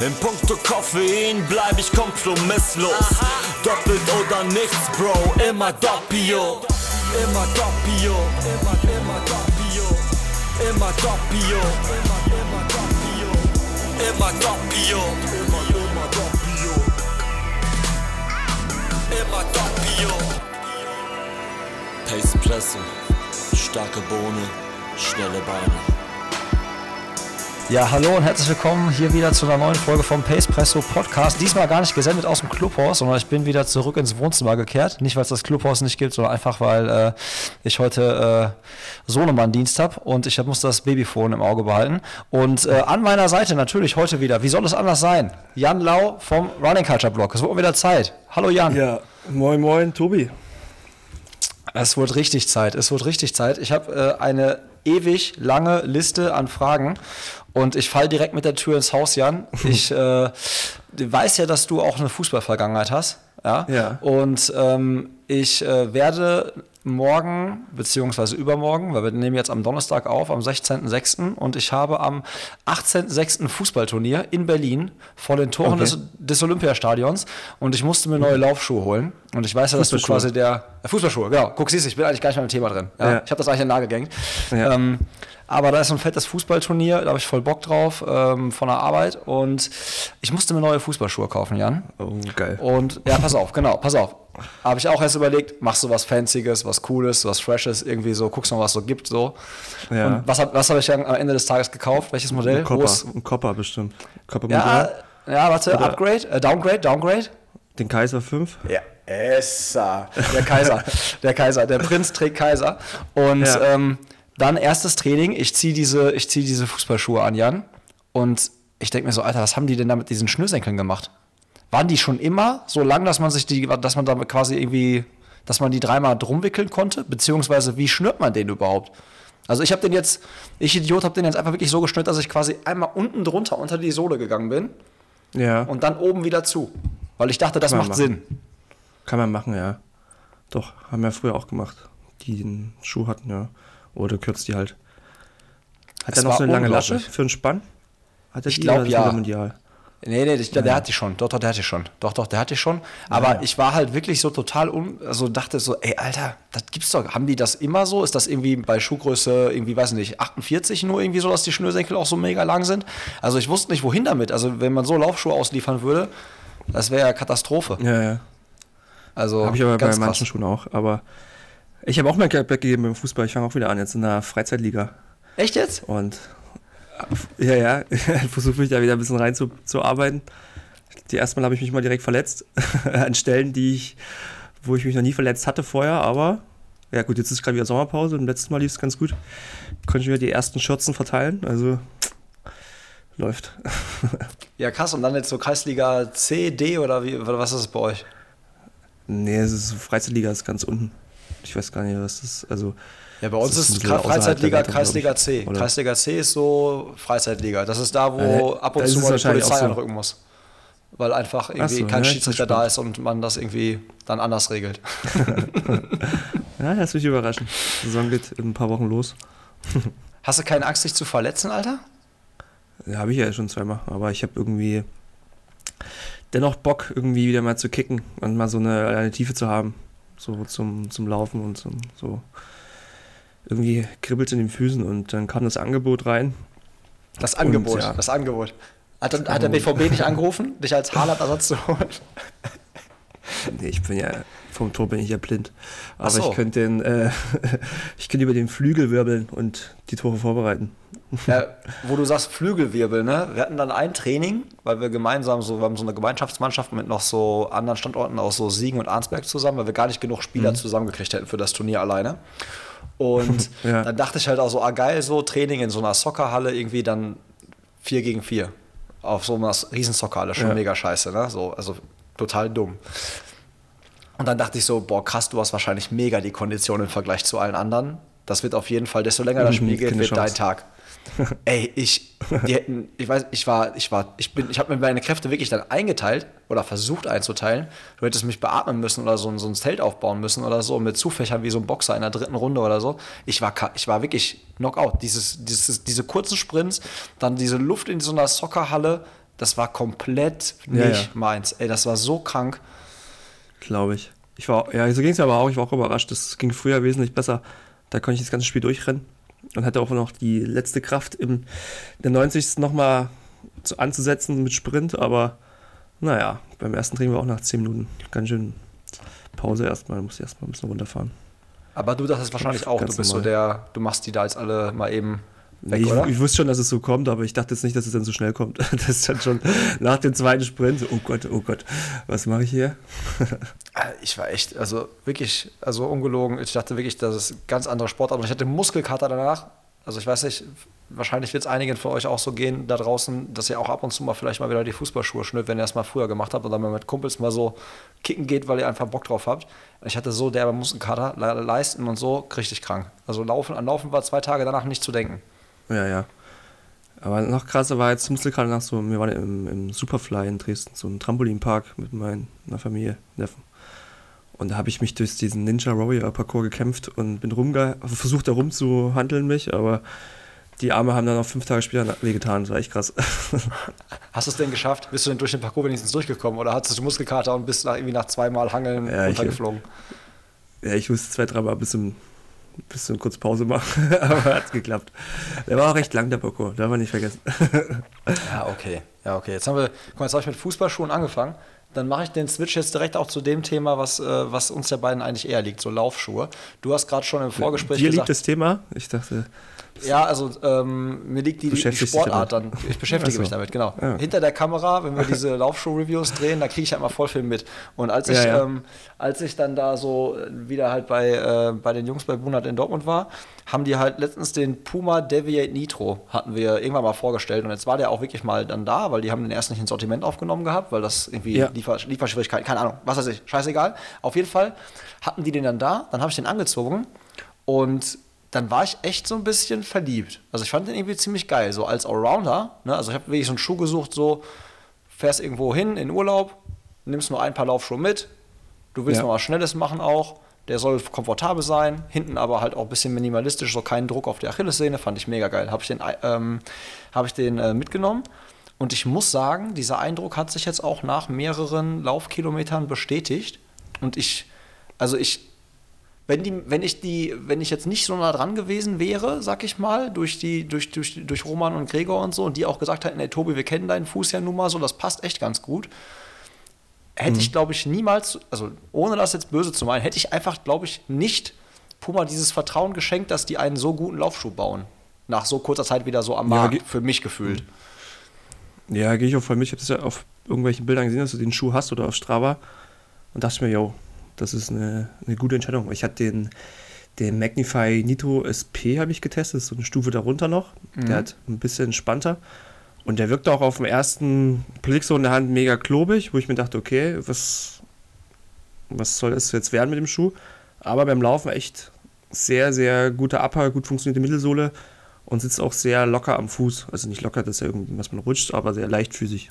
In puncto Koffein bleib ich kompromisslos. Doppelt oder nichts, Bro, immer Doppio. Immer Doppio, immer, immer Doppio. Immer Doppio, immer, immer Doppio. Immer Doppio, immer, immer Doppio. Immer Doppio. Pace Presse, starke Bohne, schnelle Beine. Ja, hallo und herzlich willkommen hier wieder zu einer neuen Folge vom Pace Presso Podcast. Diesmal gar nicht gesendet aus dem Clubhaus, sondern ich bin wieder zurück ins Wohnzimmer gekehrt. Nicht, weil es das Clubhaus nicht gibt, sondern einfach, weil äh, ich heute äh, Sohnemann-Dienst habe und ich muss das Babyphone im Auge behalten. Und äh, an meiner Seite natürlich heute wieder, wie soll es anders sein? Jan Lau vom Running Culture Blog. Es wird wieder Zeit. Hallo Jan. Ja, moin moin, Tobi. Es wird richtig Zeit, es wird richtig Zeit. Ich habe äh, eine ewig lange Liste an Fragen und ich falle direkt mit der Tür ins Haus, Jan. Ich äh, weiß ja, dass du auch eine Fußballvergangenheit hast. Ja. ja. Und ähm, ich äh, werde morgen beziehungsweise übermorgen, weil wir nehmen jetzt am Donnerstag auf, am 16.06. und ich habe am 18.06. Fußballturnier in Berlin vor den Toren okay. des, des, Olympiastadions und ich musste mir neue Laufschuhe holen und ich weiß ja, dass du quasi der äh, Fußballschuhe, genau, guck, siehst du, ich bin eigentlich gar nicht mehr im Thema drin. Ja? Ja. Ich habe das eigentlich in den Nagel gehängt. Ja. Ähm, aber da ist so ein fettes Fußballturnier, da habe ich voll Bock drauf ähm, von der Arbeit und ich musste mir neue Fußballschuhe kaufen, Jan. Oh, geil. Und ja, pass auf, genau, pass auf. Habe ich auch erst überlegt, machst du was Fancyes, was Cooles, was Freshes, irgendwie so, guckst mal, was es so gibt, so. Ja. Und was, was habe ich am Ende des Tages gekauft? Welches Modell? Ein Copper bestimmt. Copper ja, ja, warte, Oder Upgrade, äh, Downgrade, Downgrade. Den Kaiser 5? Ja, Essa. Der Kaiser, der Kaiser, der Prinz trägt Kaiser. Und ja. ähm, dann erstes Training, ich ziehe diese, zieh diese Fußballschuhe an, Jan. Und ich denke mir so, Alter, was haben die denn da mit diesen Schnürsenkeln gemacht? Waren die schon immer so lang, dass man sich die, dass man damit quasi irgendwie, dass man die dreimal drum wickeln konnte? Beziehungsweise wie schnürt man den überhaupt? Also ich habe den jetzt, ich Idiot, habe den jetzt einfach wirklich so geschnürt, dass ich quasi einmal unten drunter unter die Sohle gegangen bin. Ja. Und dann oben wieder zu. Weil ich dachte, das macht machen. Sinn. Kann man machen, ja. Doch, haben wir früher auch gemacht. Die den Schuh hatten, ja. Oder kürzt die halt. Hat er noch so eine lange Lasche für einen Spann? Hat er ich glaube ja. Mundial? Nee, nee, ich, der, der hatte ich schon. Doch, doch, der hatte ich schon. Doch, doch, der hatte ich schon. Aber ja, ja. ich war halt wirklich so total um, also dachte so, ey, Alter, das gibt's doch. Haben die das immer so? Ist das irgendwie bei Schuhgröße irgendwie, weiß nicht, 48 nur irgendwie so, dass die Schnürsenkel auch so mega lang sind? Also ich wusste nicht, wohin damit. Also wenn man so Laufschuhe ausliefern würde, das wäre ja Katastrophe. Ja, ja. Also habe ich aber bei manchen krass. Schuhen auch. Aber ich habe auch mein Geld weggegeben im Fußball. Ich fange auch wieder an, jetzt in der Freizeitliga. Echt jetzt? Und ja, ja, versuche mich da wieder ein bisschen reinzuarbeiten. Die erste Mal habe ich mich mal direkt verletzt. an Stellen, die ich, wo ich mich noch nie verletzt hatte vorher, aber ja gut, jetzt ist gerade wieder Sommerpause und letztes Mal lief es ganz gut. Konnte ich wieder die ersten Schürzen verteilen, also läuft. ja, krass, und dann jetzt so Kreisliga C, D oder wie, was ist es bei euch? Nee, es ist Freizeitliga, ist ganz unten. Ich weiß gar nicht, was das ist. Also, ja, bei uns ist, ist Freizeitliga, Kreisliga C. Oder? Kreisliga C ist so Freizeitliga. Das ist da, wo ja, ab und zu mal die Polizei so. anrücken muss. Weil einfach irgendwie so, kein ja, Schiedsrichter da ist und man das irgendwie dann anders regelt. ja, lass mich überraschen. Die Saison geht in ein paar Wochen los. Hast du keine Angst, dich zu verletzen, Alter? Ja, habe ich ja schon zweimal. Aber ich habe irgendwie dennoch Bock, irgendwie wieder mal zu kicken und mal so eine, eine Tiefe zu haben so zum, zum Laufen und zum, so irgendwie kribbelt in den Füßen und dann kam das Angebot rein. Das Angebot, und, ja. das Angebot. Hat, das hat der BVB nicht angerufen, dich als Haaland-Ersatz zu holen? Nee, ich bin ja, vom Tor bin ich ja blind. Aber so. ich könnte den, äh, ich könnte über den Flügel wirbeln und die Tore vorbereiten. Ja, wo du sagst Flügelwirbel, ne? Wir hatten dann ein Training, weil wir gemeinsam so, wir haben so eine Gemeinschaftsmannschaft mit noch so anderen Standorten aus so Siegen und Arnsberg zusammen, weil wir gar nicht genug Spieler mhm. zusammengekriegt hätten für das Turnier alleine. Und ja. dann dachte ich halt auch so, ah geil, so Training in so einer Soccerhalle irgendwie dann 4 gegen 4. Auf so einer riesen Soccerhalle, schon ja. mega scheiße, ne? So, also total dumm. Und dann dachte ich so, boah, krass, du hast wahrscheinlich mega die Kondition im Vergleich zu allen anderen. Das wird auf jeden Fall, desto länger das Spiel geht, wird dein Tag. Ey, ich, die hätten, ich weiß, ich war, ich war, ich bin, ich habe mir meine Kräfte wirklich dann eingeteilt oder versucht einzuteilen. Du hättest mich beatmen müssen oder so, so ein Zelt aufbauen müssen oder so mit Zufächern wie so ein Boxer in der dritten Runde oder so. Ich war, ich war wirklich Knockout. Dieses, dieses, diese kurzen Sprints, dann diese Luft in so einer Soccerhalle, das war komplett Ja, nicht ja. meins. Ey, das war so krank. Glaube ich. Ich war, ja, so ging es aber auch. Ich war auch überrascht. Das ging früher wesentlich besser. Da konnte ich das ganze Spiel durchrennen und hatte auch noch die letzte Kraft im der 90. nochmal zu, anzusetzen mit Sprint. Aber naja, beim ersten Training war auch nach 10 Minuten ganz schön Pause erstmal. Musste erstmal ein bisschen runterfahren. Aber du dachtest wahrscheinlich auch, du bist so normal. der, du machst die da jetzt alle mal eben weg, ich, ich wusste schon, dass es so kommt, aber ich dachte jetzt nicht, dass es dann so schnell kommt. Das ist dann schon nach dem zweiten Sprint. so, Oh Gott, oh Gott, was mache ich hier? Äh, Ich war echt, also wirklich, also ungelogen. Ich dachte wirklich, das ist ein ganz anderer Sportart. Und ich hatte Muskelkater danach. Also ich weiß nicht, wahrscheinlich wird es einigen von euch auch so gehen da draußen, dass ihr auch ab und zu mal vielleicht mal wieder die Fußballschuhe schnürt, wenn ihr es mal früher gemacht habt oder mal mit Kumpels mal so kicken geht, weil ihr einfach Bock drauf habt. Ich hatte so derbe Muskelkater, Le- Leisten und so, richtig krank. Also Laufen, an Laufen war zwei Tage danach nicht zu denken. Ja, ja. Aber noch krasser war jetzt Muskelkater nach so, wir waren im, im Superfly in Dresden, so ein Trampolinpark mit meiner Familie, Neffen. Und da habe ich mich durch diesen Ninja Warrior Parcours gekämpft und bin rumge versucht da rumzuhandeln mich, aber die Arme haben dann auch fünf Tage später wehgetan. Das war echt krass. Hast du es denn geschafft? Bist du denn durch den Parcours wenigstens durchgekommen oder hattest du Muskelkater und bist nach, irgendwie nach zweimal Hangeln Ja, ich- runtergeflogen? ja, ich musste zwei, dreimal ein bisschen, bisschen kurz Pause machen, aber hat geklappt. Der war auch recht lang, der Parcours, darf man nicht vergessen. Ja, okay. Ja, okay. Jetzt haben wir, guck mal, jetzt habe ich mit Fußballschuhen angefangen. Dann mache ich den Switch jetzt direkt auch zu dem Thema, was, äh, was uns der beiden eigentlich eher liegt, so Laufschuhe. Du hast gerade schon im Vorgespräch Dir gesagt, liegt das Thema? Ich dachte, ja, also ähm, mir liegt die, die Sportart dann. Ich beschäftige Ach so. mich damit, genau. Ja. Hinter der Kamera, wenn wir diese Laufschuh-Reviews drehen, da kriege ich halt mal voll viel mit. Und als ich, Ja, ja. Ähm, als ich dann da so wieder halt bei, äh, bei den Jungs bei Bunat in Dortmund war, haben die halt letztens den Puma Deviate Nitro, hatten wir irgendwann mal vorgestellt. Und jetzt war der auch wirklich mal dann da, weil die haben den erst nicht ins Sortiment aufgenommen gehabt, weil das irgendwie Ja. Liefer Lieferschwierigkeiten, keine Ahnung, was weiß ich, scheißegal. Auf jeden Fall hatten die den dann da, dann habe ich den angezogen und dann war ich echt so ein bisschen verliebt. Also ich fand den irgendwie ziemlich geil, so als Allrounder. Ne? Also ich habe wirklich so einen Schuh gesucht, so fährst irgendwo hin in Urlaub, nimmst nur ein paar Laufschuhe mit, du willst Ja. noch was Schnelles machen auch, der soll komfortabel sein, hinten aber halt auch ein bisschen minimalistisch, so keinen Druck auf die Achillessehne, fand ich mega geil. Habe ich den, ähm, hab ich den äh, mitgenommen und ich muss sagen, dieser Eindruck hat sich jetzt auch nach mehreren Laufkilometern bestätigt und ich, also ich wenn, die, wenn, ich die, wenn ich jetzt nicht so nah dran gewesen wäre, sag ich mal, durch, die, durch, durch, durch Roman und Gregor und so, und die auch gesagt hätten, ey Tobi, wir kennen deinen Fuß ja nun mal so, das passt echt ganz gut, hätte ich, glaube ich, niemals, also ohne das jetzt böse zu meinen, hätte ich einfach, glaube ich, nicht Puma dieses Vertrauen geschenkt, dass die einen so guten Laufschuh bauen. Nach so kurzer Zeit wieder so am Markt, für mich gefühlt. Ja, gehe ich auch voll mit. Ich habe das ja auf irgendwelchen Bildern gesehen, dass du den Schuh hast oder auf Strava. Und dachte mir, yo, das ist eine, eine gute Entscheidung. Ich hatte den, den Magnify Nitro SP habe ich getestet, so eine Stufe darunter noch. Der hat ein bisschen entspannter. Und der wirkte auch auf den ersten Blick so in der Hand mega klobig, wo ich mir dachte, okay, was, was soll das jetzt werden mit dem Schuh? Aber beim Laufen echt sehr, sehr guter Upper, gut funktionierte Mittelsohle und sitzt auch sehr locker am Fuß. Also nicht locker, dass er irgendwas man rutscht, aber sehr leichtfüßig.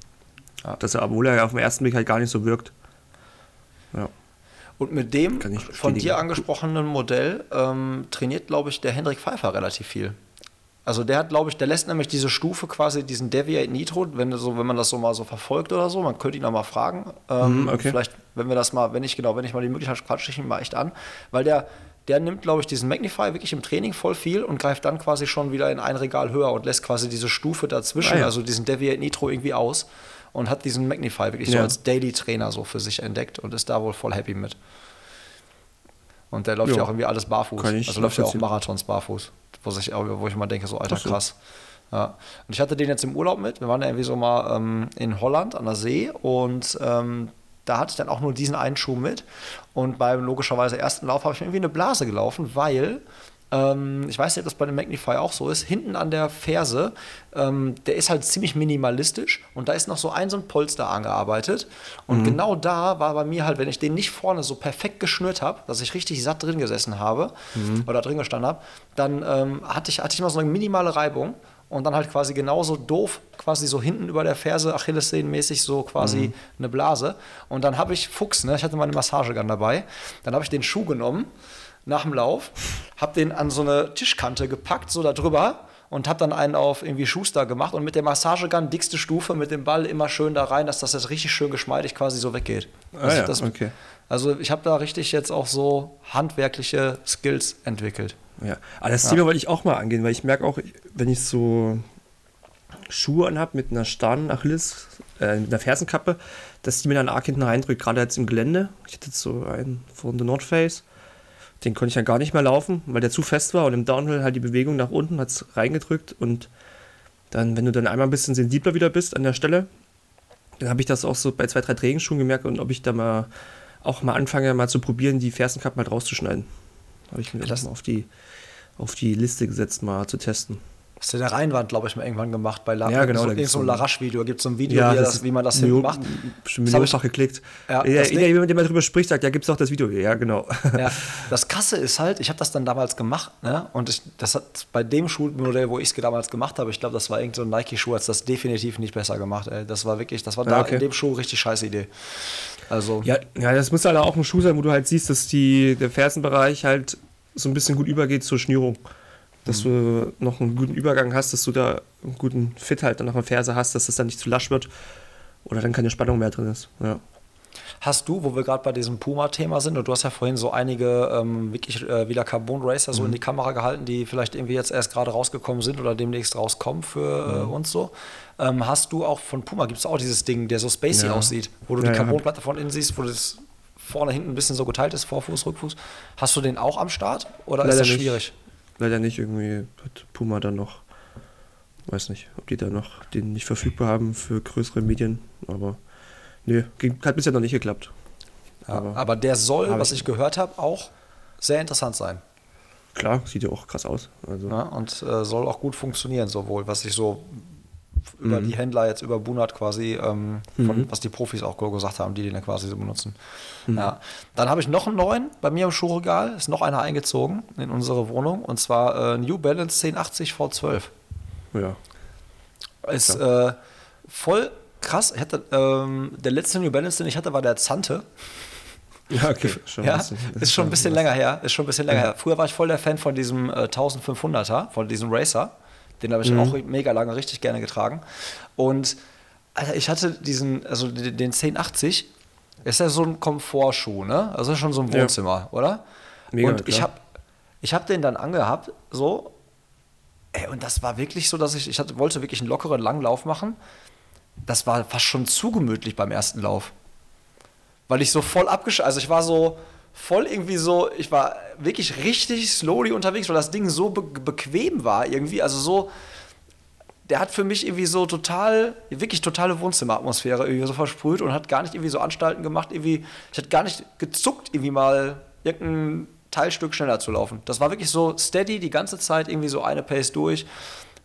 Ja. Dass er, obwohl er auf den ersten Blick halt gar nicht so wirkt. Und mit dem von dir angesprochenen Modell ähm, trainiert, glaube ich, der Hendrik Pfeiffer relativ viel. Also der hat, glaube ich, der lässt nämlich diese Stufe quasi, diesen Deviate Nitro, wenn, so, wenn man das so mal so verfolgt oder so, man könnte ihn auch mal fragen. Ähm, Mhm, okay. Vielleicht, wenn wir das mal, wenn ich genau, wenn ich mal die Möglichkeit habe, quatsche ich ihn mal echt an. Weil der, der nimmt, glaube ich, diesen Magnify wirklich im Training voll viel und greift dann quasi schon wieder in ein Regal höher und lässt quasi diese Stufe dazwischen, Ah, ja. also diesen Deviate Nitro irgendwie aus und hat diesen Magnify wirklich so Ja. als Daily Trainer so für sich entdeckt und ist da wohl voll happy mit. Und der läuft ja, Ja. auch irgendwie alles barfuß. Also läuft ja auch. Marathons barfuß. Wo ich, wo ich mal denke, so alter so. krass. Ja. Und ich hatte den jetzt im Urlaub mit. Wir waren ja irgendwie so mal ähm, in Holland an der See und ähm, da hatte ich dann auch nur diesen einen Schuh mit. Und beim logischerweise ersten Lauf habe ich mir irgendwie eine Blase gelaufen, weil ähm, ich weiß nicht, ob das bei dem Magnify auch so ist. Hinten an der Ferse, ähm, der ist halt ziemlich minimalistisch und da ist noch so ein so ein Polster angearbeitet. Und genau da war bei mir halt, wenn ich den nicht vorne so perfekt geschnürt habe, dass ich richtig satt drin gesessen habe oder drin gestanden habe, dann ähm, hatte, ich, hatte ich immer so eine minimale Reibung und dann halt quasi genauso doof, quasi so hinten über der Ferse, Achillessehnenmäßig so quasi eine Blase. Und dann habe ich Fuchs, ne? ich hatte meine Massagegun dabei, dann habe ich den Schuh genommen nach dem Lauf, habe den an so eine Tischkante gepackt, so da drüber und habe dann einen auf irgendwie Schuster gemacht und mit der Massagegun dickste Stufe mit dem Ball immer schön da rein, dass das jetzt richtig schön geschmeidig quasi so weggeht. Ah, Also ja, das, okay. also ich habe da richtig jetzt auch so handwerkliche Skills entwickelt. Ja, aber das Thema wollte ich auch mal angehen, weil ich merke auch, wenn ich so Schuhe anhab mit einer starren Achilles, äh, mit einer Fersenkappe, dass die mir dann arg hinten reindrückt, gerade jetzt im Gelände. Ich hatte jetzt so einen von The North Face, den konnte ich dann gar nicht mehr laufen, weil der zu fest war und im Downhill halt die Bewegung nach unten hat es reingedrückt und dann, wenn du dann einmal ein bisschen sensibler wieder bist an der Stelle, dann habe ich das auch so bei zwei, drei Trainingsschuhen gemerkt und ob ich da mal auch mal anfange, mal zu probieren, die Fersenkappen halt rauszuschneiden. Habe ich mir Das- das mal auf die, auf die Liste gesetzt, mal zu testen. Hast du der Rheinwand, glaube ich, mal irgendwann gemacht bei La Ja, genau, So, da so ein so- Larache-Video. Gibt es so ein Video, wie, er das, wie man das hinten Million- macht. Das hab ich- millionenfach geklickt. Ja, Ja, das Ding- jemand, der mal drüber spricht, sagt, ja, gibt es auch das Video. Ja, genau. Ja, das Krasse ist halt, ich habe das dann damals gemacht, ne? Und ich, das hat bei dem Schuhmodell, wo ich es damals gemacht habe, ich glaube, das war irgend so ein Nike-Schuh, hat das definitiv nicht besser gemacht, ey. Das war wirklich, das war Ja, da okay. in dem Schuh richtig scheiß Idee. Also, Ja, ja, das muss halt auch ein Schuh sein, wo du halt siehst, dass die, der Fersenbereich halt so ein bisschen gut übergeht zur Schnürung. Dass du noch einen guten Übergang hast, dass du da einen guten Fit halt dann nach der Ferse hast, dass das dann nicht zu lasch wird oder dann keine Spannung mehr drin ist. Ja. Hast du, wo wir gerade bei diesem Puma-Thema sind, und du hast ja vorhin so einige ähm, wirklich äh, wieder Carbon Racer so in die Kamera gehalten, die vielleicht irgendwie jetzt erst gerade rausgekommen sind oder demnächst rauskommen für äh, uns so. Ähm, hast du auch von Puma, gibt es auch dieses Ding, der so spacey Ja. aussieht, wo du Ja, die. Carbonplatte von innen siehst, wo das vorne, hinten ein bisschen so geteilt ist, Vorfuß, Rückfuß. Hast du den auch am Start oder ist Leider das nicht. Leider nicht, irgendwie hat Puma dann noch, weiß nicht, ob die da noch den nicht verfügbar haben für größere Medien, aber nee, hat bisher noch nicht geklappt. Ja, Aber- aber der soll, was ich- gehört habe, auch sehr interessant sein. Klar, sieht ja auch krass aus. Also, Ne? Und äh, soll auch gut funktionieren, sowohl was ich so über die Händler jetzt über Bunat quasi, ähm, von, was die Profis auch gesagt haben, die den ja quasi so benutzen. Ja. Dann habe ich noch einen neuen bei mir im Schuhregal, ist noch einer eingezogen in unsere Wohnung und zwar äh, New Balance 1080 V12. ja. Ist äh, voll krass. Ich hatte, ähm, der letzte New Balance, den ich hatte, war der Zante. Ja, okay. Schon Ja, bisschen- das ist schon ein bisschen länger her. Ist schon ein bisschen länger her. Früher war ich voll der Fan von diesem äh, 1500er, von diesem Racer. Den habe ich Mhm. auch mega lange richtig gerne getragen. Und Alter, ich hatte diesen, also den den 1080, ist ja so ein Komfortschuh, ne? Also schon so ein Ja. Wohnzimmer, oder? Mega, und ich habe ich hab den dann angehabt, so. Ey, und das war wirklich so, dass ich, ich hatte, wollte wirklich einen lockeren Langlauf machen. Das war fast schon zu gemütlich beim ersten Lauf weil ich so voll abgesch... Also ich war so voll irgendwie so, ich war wirklich richtig slowly unterwegs, weil das Ding so be bequem war irgendwie, also so, der hat für mich irgendwie so total, wirklich totale Wohnzimmeratmosphäre irgendwie so versprüht und hat gar nicht irgendwie so Anstalten gemacht, irgendwie, ich hatte gar nicht gezuckt, irgendwie mal irgendein Teilstück schneller zu laufen. Das war wirklich so steady die ganze Zeit, irgendwie so eine Pace durch,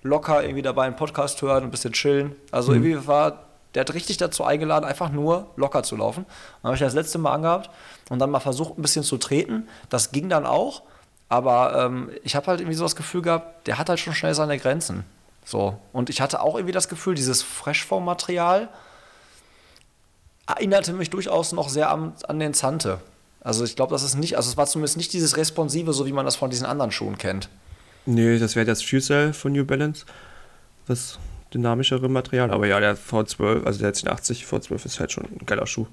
locker irgendwie dabei einen Podcast hören ein bisschen chillen. Also irgendwie war, der hat richtig dazu eingeladen, einfach nur locker zu laufen. Dann habe ich das letzte Mal angehabt und dann mal versucht, ein bisschen zu treten. Das ging dann auch, aber ähm, ich habe halt irgendwie so das Gefühl gehabt, der hat halt schon schnell seine Grenzen. So. Und ich hatte auch irgendwie das Gefühl, dieses Freshform-Material erinnerte mich durchaus noch sehr an, an den Zante. Also ich glaube, das ist nicht, also es war zumindest nicht dieses Responsive, so wie man das von diesen anderen Schuhen kennt. Nee, das wäre das Fuel von New Balance. Das dynamischere Material. Aber ja, der V12, also der 1080 V12 ist halt schon ein geiler Schuh.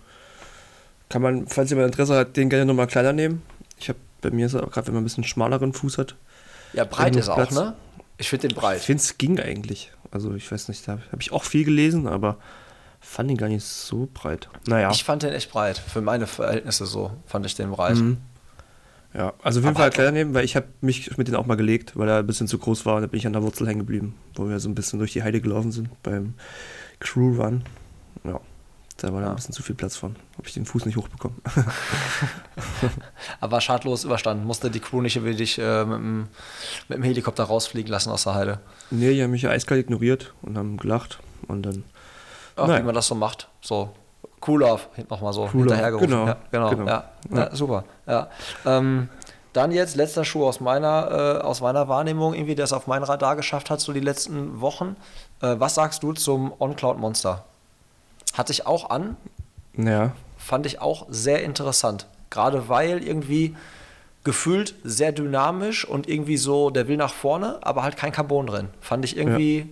Kann man, falls jemand Interesse hat, den gerne nochmal kleiner nehmen. Ich habe bei mir ist er auch gerade, wenn man ein bisschen schmaleren Fuß hat. Ja, breit ist auch, Platz. ne? Ich finde den Ich breit. finde es ging eigentlich. Also ich weiß nicht, da habe ich auch viel gelesen, aber fand ihn gar nicht so breit. Naja. Ich fand den echt breit. Für meine Verhältnisse so fand ich den breit. Mhm. Ja, also auf jeden Fall kleiner nehmen, weil ich habe mich mit denen auch mal gelegt, weil er ein bisschen zu groß war und da bin ich an der Wurzel hängen geblieben, wo wir so ein bisschen durch die Heide gelaufen sind beim Crew Run. Ja, da war da Ja. ein bisschen zu viel Platz von. Habe ich den Fuß nicht hochbekommen. Aber schadlos überstanden. Musste die Crew nicht wie dich äh, mit, dem, mit dem Helikopter rausfliegen lassen aus der Heide. nee, die haben mich ja eiskalt ignoriert und haben gelacht und dann. Ach, Nein. wie man das so macht. So. Cool off, nochmal so Cool hinterhergerufen. genau, Ja, genau, genau. Ja, Ja. ja, super. Ja. Ähm, dann jetzt letzter Schuh aus meiner, äh, aus meiner Wahrnehmung, irgendwie, der es auf mein Radar geschafft hat, so die letzten Wochen. Äh, was sagst du zum On-Cloud Monster? Hatte ich auch an, Naja, fand ich auch sehr interessant. Gerade weil irgendwie gefühlt sehr dynamisch und irgendwie so, der will nach vorne, aber halt kein Carbon drin. Fand ich irgendwie,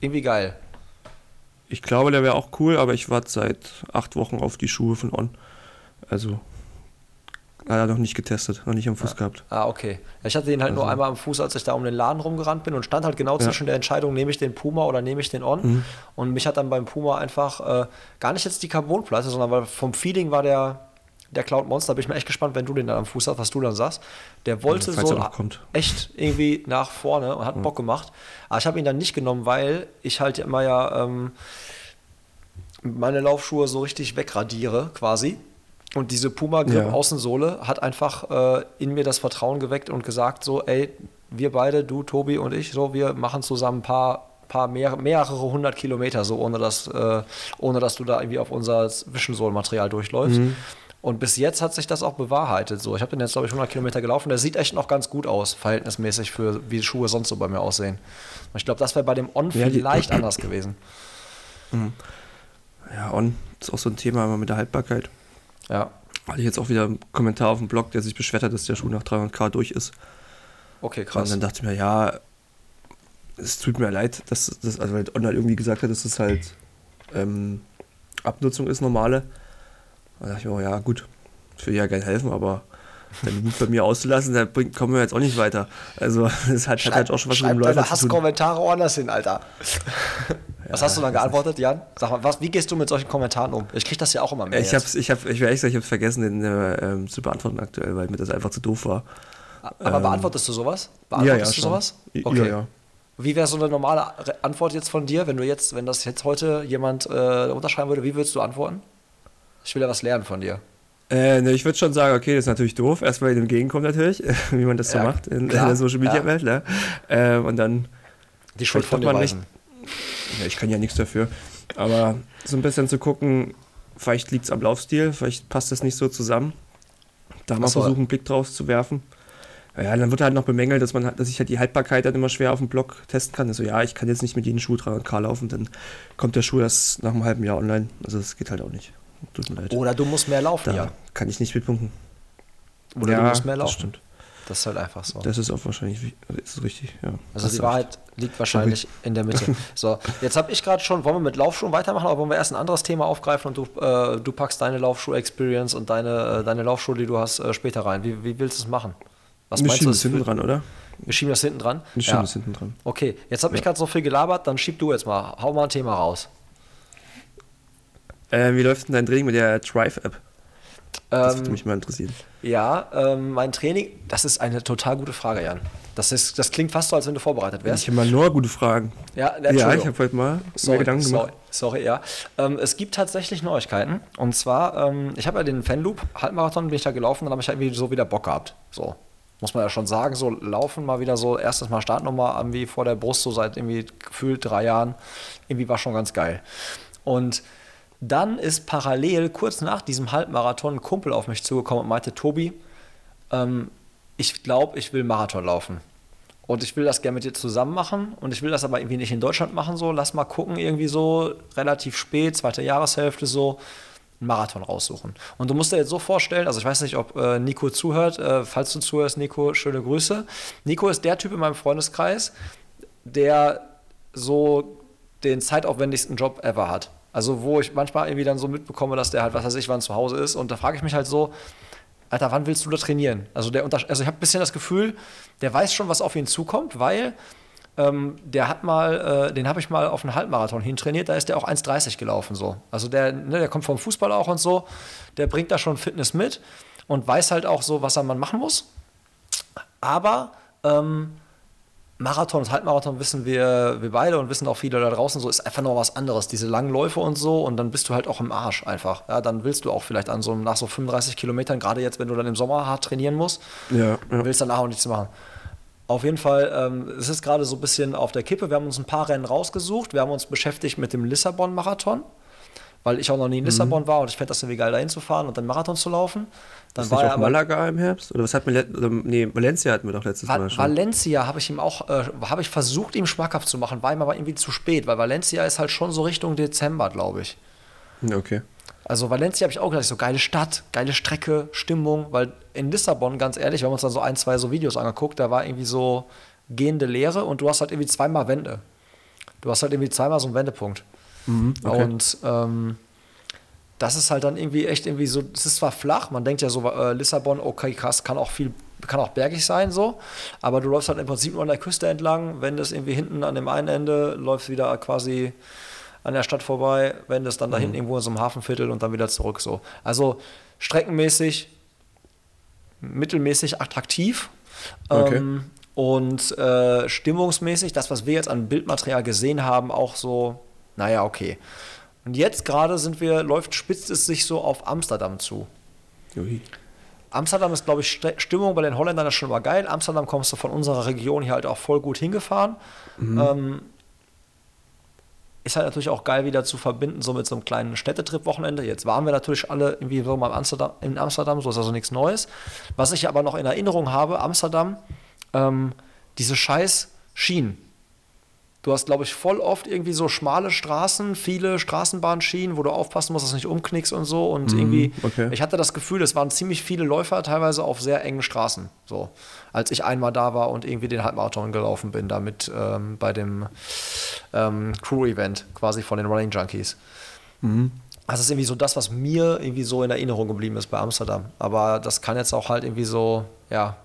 irgendwie geil. Ich glaube, der wäre auch cool, aber ich warte seit acht Wochen auf die Schuhe von On. Also, hat er noch nicht getestet, noch nicht am Fuß gehabt. Ah, okay. Ja, ich hatte den halt nur Also- einmal am Fuß, als ich da um den Laden rumgerannt bin und stand halt genau zwischen der Entscheidung, nehme ich den Puma oder nehme ich den On. Mhm. Und mich hat dann beim Puma einfach äh, gar nicht jetzt die Carbonplatte, sondern weil vom Feeling war der, der Cloud Monster, bin ich mir echt gespannt, wenn du den dann am Fuß hast, was du dann sagst. Der wollte falls so echt irgendwie nach vorne und hat Bock gemacht. Aber ich habe ihn dann nicht genommen, weil ich halt immer ja ähm, meine Laufschuhe so richtig wegradiere quasi. Und diese Puma Grip Ja. Außensohle hat einfach äh, in mir das Vertrauen geweckt und gesagt so, ey, wir beide, du, Tobi und ich, so, wir machen zusammen ein paar, paar mehr, mehrere hundert Kilometer, so ohne dass, äh, ohne dass du da irgendwie auf unser Zwischensohlmaterial durchläufst. Und bis jetzt hat sich das auch bewahrheitet. So, ich habe den jetzt, glaube ich, 100 Kilometer gelaufen. Der sieht echt noch ganz gut aus, verhältnismäßig für wie Schuhe sonst so bei mir aussehen. Und ich glaube, das wäre bei dem On Ja, vielleicht anders gewesen. Ja, On ist auch so ein Thema immer mit der Haltbarkeit. Ja, Hatte ich jetzt auch wieder einen Kommentar auf dem Blog, der sich beschwert hat, dass der Schuh nach 300k durch ist. okay, Und krass. dann dachte ich mir, ja, es tut mir leid, dass das, also weil On halt irgendwie gesagt hat, dass das halt ähm, Abnutzung ist, normale. Da dachte ich mir, oh ja, gut, ich will ja gerne helfen, aber den Mut bei mir auszulassen, da kommen wir jetzt auch nicht weiter. Also, das hat, hat halt auch schon was mit dem deine Läufer tun. Hasskommentare woanders hin, Alter. was hast du dann geantwortet, Jan? Sag mal, was, wie gehst du mit solchen Kommentaren um? Ich krieg das ja auch immer mehr. Ich hab's, ich hab, ich ehrlich sagen, ich hab's vergessen, den äh, ähm, zu beantworten aktuell, weil mir das einfach zu doof war. Aber beantwortest du sowas? Ja, Beantwortest ja, du schon. sowas? Ja, Okay. ja. Wie wäre so eine normale Antwort jetzt von dir, wenn du jetzt, wenn das jetzt heute jemand äh, unterschreiben würde, wie würdest du antworten? Ich will ja was lernen von dir. Äh, ne, ich würde schon sagen, okay, das ist natürlich doof. Erstmal in dem Gegenkommen natürlich, wie man das so Ja, macht in, in der Social Media. Welt. Ne? Ähm, und dann, Die Schuld von mal Weisen. ja, ich kann ja nichts dafür, aber so ein bisschen zu gucken, vielleicht liegt es am Laufstil, vielleicht passt das nicht so zusammen. Da mal so. versuchen, einen Blick drauf zu werfen. Ja, dann wird halt noch bemängelt, dass, man, halt- dass ich halt die Haltbarkeit dann immer schwer auf dem Blog testen kann. Also ja, ich kann jetzt nicht mit jedem Schuh 300k laufen, dann kommt der Schuh erst nach einem halben Jahr online. Also das geht halt auch nicht. Tut mir leid. Oder du musst mehr laufen, da ja. kann ich nicht mitpunkten. Oder du musst mehr das laufen. stimmt. Das ist halt einfach so. Das ist auch wahrscheinlich ist richtig, ja. Also die Wahrheit liegt wahrscheinlich in der Mitte. So, jetzt habe ich gerade schon, wollen wir mit Laufschuhen weitermachen, aber wollen wir erst ein anderes Thema aufgreifen und du, äh, du packst deine Laufschuh-Experience und deine, äh, deine Laufschuhe, die du hast, äh, später rein. Wie, wie willst du es machen? Was Wir meinst schieben du? das hinten dran, oder? Wir schieben das hinten dran? Wir schieben Ja. das hinten dran. Okay, jetzt habe ich gerade so viel gelabert, dann schieb du jetzt mal. Hau mal ein Thema raus. Äh, wie läuft denn dein Training mit der Drive-App? Das würde Ähm, mich mal interessieren. ja, ähm, mein Training, das ist eine total gute Frage, Jan. Das, ist, das klingt fast so, als wenn du vorbereitet wärst. Ich habe mal nur gute Fragen. Ja, Ja, ich habe heute mal Sorry, Gedanken sorry, gemacht. sorry, ja. Ähm, es gibt tatsächlich Neuigkeiten. Und zwar, ähm, ich habe ja den Fanloop, Halbmarathon bin ich da gelaufen dann habe ich halt irgendwie so wieder Bock gehabt. So. Muss man ja schon sagen, so laufen mal wieder so, erstes Mal Startnummer irgendwie vor der Brust, so seit irgendwie gefühlt drei Jahren. Irgendwie war schon ganz geil. Und dann ist parallel, kurz nach diesem Halbmarathon, ein Kumpel auf mich zugekommen und meinte, Tobi, ähm, ich glaube, ich will Marathon laufen. Und ich will das gerne mit dir zusammen machen und ich will das aber irgendwie nicht in Deutschland machen, so. Lass mal gucken, irgendwie so relativ spät, zweite Jahreshälfte so, einen Marathon raussuchen. Und du musst dir jetzt so vorstellen, also ich weiß nicht, ob äh, Nico zuhört, äh, falls du zuhörst, Nico, schöne Grüße. Nico ist der Typ in meinem Freundeskreis, der so den zeitaufwendigsten Job ever hat. Also wo ich manchmal irgendwie dann so mitbekomme, dass der halt, was weiß ich, wann zu Hause ist. Und da frage ich mich halt so, Alter, wann willst du da trainieren? Also, der also ich habe ein bisschen das Gefühl, der weiß schon, was auf ihn zukommt, weil ähm, der hat mal, äh, den habe ich mal auf einen Halbmarathon hintrainiert, da ist der auch 1,30 gelaufen so. Also der, ne, der kommt vom Fußball auch und so, der bringt da schon Fitness mit und weiß halt auch so, was er man machen muss. Aber ähm, Marathon und Halbmarathon wissen wir, wir beide und wissen auch viele da draußen so, ist einfach noch was anderes. Diese langen Läufe und so und dann bist du halt auch im Arsch einfach. Ja, dann willst du auch vielleicht an so nach so 35 Kilometern, gerade jetzt, wenn du dann im Sommer hart trainieren musst, Ja, ja. willst danach auch nichts machen. Auf jeden Fall, ähm, es ist gerade so ein bisschen auf der Kippe. Wir haben uns ein paar Rennen rausgesucht. Wir haben uns beschäftigt mit dem Lissabon-Marathon, weil ich auch noch nie in Lissabon war und ich fände das irgendwie geil, da hinzufahren und dann Marathon zu laufen. Dann Ist war nicht auch Malaga im Herbst? Oder was hat mir let- oder, nee, Valencia hatten wir doch letztes Mal schon. Valencia habe ich ihm auch, äh, habe ich versucht, ihm schmackhaft zu machen, war ihm aber irgendwie zu spät, weil Valencia ist halt schon so Richtung Dezember, glaube ich. Ja, okay. Also Valencia habe ich auch gedacht, so geile Stadt, geile Strecke, Stimmung, weil in Lissabon, ganz ehrlich, wir haben uns dann so ein, zwei so Videos angeguckt, da war irgendwie so gehende Leere und du hast halt irgendwie zweimal Wände. Du hast halt irgendwie zweimal so einen Wendepunkt. Mhm, okay. Und ähm, das ist halt dann irgendwie echt irgendwie so, es ist zwar flach, man denkt ja so, äh, Lissabon, okay, krass, kann auch viel, kann auch bergig sein so, aber du läufst halt im Prinzip nur an der Küste entlang, wenn das irgendwie hinten an dem einen Ende läufst wieder quasi an der Stadt vorbei, wenn das dann da hinten irgendwo in so einem Hafenviertel und dann wieder zurück so. Also streckenmäßig mittelmäßig attraktiv. Okay. Ähm, und äh, stimmungsmäßig, das, was wir jetzt an Bildmaterial gesehen haben, auch so, naja, okay. Und jetzt gerade sind wir, läuft, spitzt es sich so auf Amsterdam zu. Ui. Amsterdam ist, glaube ich, St- Stimmung bei den Holländern ist schon mal geil. Amsterdam kommst du von unserer Region hier halt auch voll gut hingefahren. Ähm, ist halt natürlich auch geil wieder zu verbinden, so mit so einem kleinen Städtetrip-Wochenende. Jetzt waren wir natürlich alle irgendwie so mal in Amsterdam, in Amsterdam, so ist also nichts Neues. Was ich aber noch in Erinnerung habe, Amsterdam, ähm, diese scheiß Schienen. Du hast, glaube ich, voll oft irgendwie so schmale Straßen, viele Straßenbahnschienen, wo du aufpassen musst, dass du nicht umknickst und so. Und irgendwie, okay. ich hatte das Gefühl, es waren ziemlich viele Läufer teilweise auf sehr engen Straßen. So, als ich einmal da war und irgendwie den Halbmarathon gelaufen bin, damit ähm, bei dem ähm, Crew-Event quasi von den Running Junkies. Das ist irgendwie so das, was mir irgendwie so in Erinnerung geblieben ist bei Amsterdam. Aber das kann jetzt auch halt irgendwie so, ja,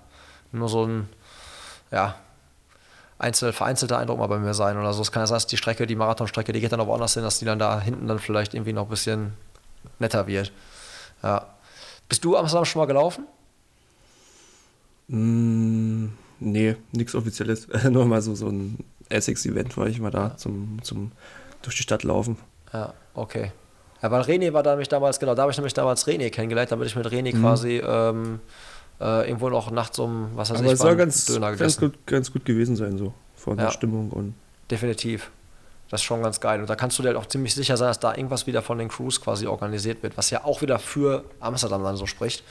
nur so ein, ja, einzel, vereinzelter Eindruck mal bei mir sein oder so. Es kann ja sein, dass die Strecke, die Marathonstrecke, die geht dann noch woanders hin, dass die dann da hinten dann vielleicht irgendwie noch ein bisschen netter wird. Ja. Bist du Amsterdam schon mal gelaufen? Mm, nee, nichts Offizielles. Nur mal so, so ein Essex-Event war ich mal da zum, zum durch die Stadt laufen. Ja, okay. Ja, weil René war da nämlich damals, genau, da habe ich nämlich damals René kennengelernt, damit ich mit René quasi ähm, äh, irgendwo noch nachts um, was weiß Aber ich, es soll ganz, Döner ganz, gegessen. gut, ganz gut gewesen sein, so von Ja. der Stimmung und Definitiv. Das ist schon ganz geil. Und da kannst du dir halt auch ziemlich sicher sein, dass da irgendwas wieder von den Crews quasi organisiert wird, was ja auch wieder für Amsterdam dann so spricht.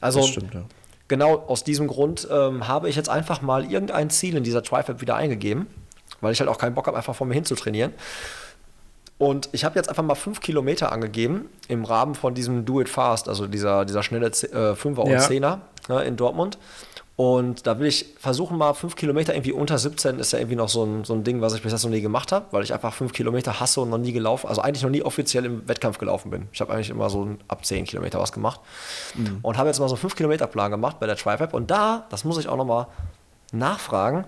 Also das stimmt, ja. genau aus diesem Grund ähm, habe ich jetzt einfach mal irgendein Ziel in dieser Trifab wieder eingegeben, weil ich halt auch keinen Bock habe, einfach vor mir hin zu trainieren. Und ich habe jetzt einfach mal fünf Kilometer angegeben im Rahmen von diesem Do It Fast, also dieser, dieser schnelle Z- äh, Fünfer und Ja. Zehner ne, in Dortmund. Und da will ich versuchen, mal fünf Kilometer irgendwie unter 17 ist ja irgendwie noch so ein, so ein Ding, was ich bis jetzt noch nie gemacht habe, weil ich einfach fünf Kilometer hasse und noch nie gelaufen, also eigentlich noch nie offiziell im Wettkampf gelaufen bin. Ich habe eigentlich immer so ab 10 Kilometer was gemacht. Und habe jetzt mal so einen 5 Kilometer Plan gemacht bei der TriFab. Und da, das muss ich auch nochmal nachfragen,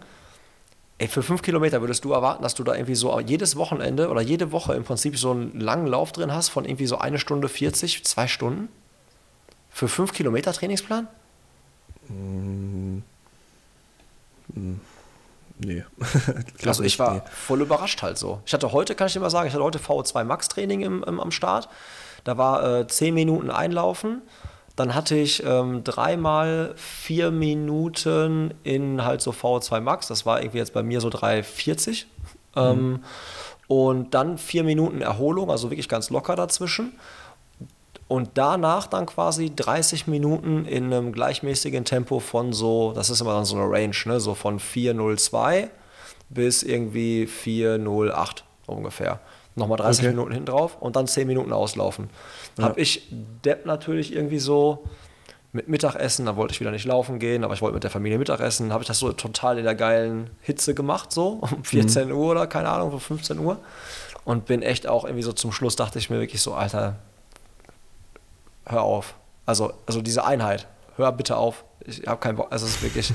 ey, für 5 Kilometer würdest du erwarten, dass du da irgendwie so jedes Wochenende oder jede Woche im Prinzip so einen langen Lauf drin hast von irgendwie so eine Stunde 40, zwei Stunden? Für 5 Kilometer Trainingsplan? Nee. Also ich war Nee. voll überrascht halt so. Ich hatte heute, kann ich dir mal sagen, ich hatte heute VO2 Max Training im, im, am Start. Da war äh, 10 Minuten Einlaufen. Dann hatte ich ähm, dreimal vier Minuten in halt so VO2 Max. Das war irgendwie jetzt bei mir so 3,40. Ähm, und dann vier Minuten Erholung, also wirklich ganz locker dazwischen. Und danach dann quasi 30 Minuten in einem gleichmäßigen Tempo von so, das ist immer dann so eine Range, ne? so von 4,02 bis irgendwie 4,08 ungefähr. Nochmal 30 Okay. Minuten hinten drauf und dann 10 Minuten auslaufen. Hab ich Depp natürlich irgendwie so mit Mittagessen, da wollte ich wieder nicht laufen gehen, aber ich wollte mit der Familie Mittagessen, habe ich das so total in der geilen Hitze gemacht, so um 14 Uhr oder keine Ahnung, um 15 Uhr. Und bin echt auch irgendwie so zum Schluss, dachte ich mir wirklich so, Alter, hör auf. Also, also diese Einheit, hör bitte auf. Ich habe keinen Bock. Also es ist wirklich.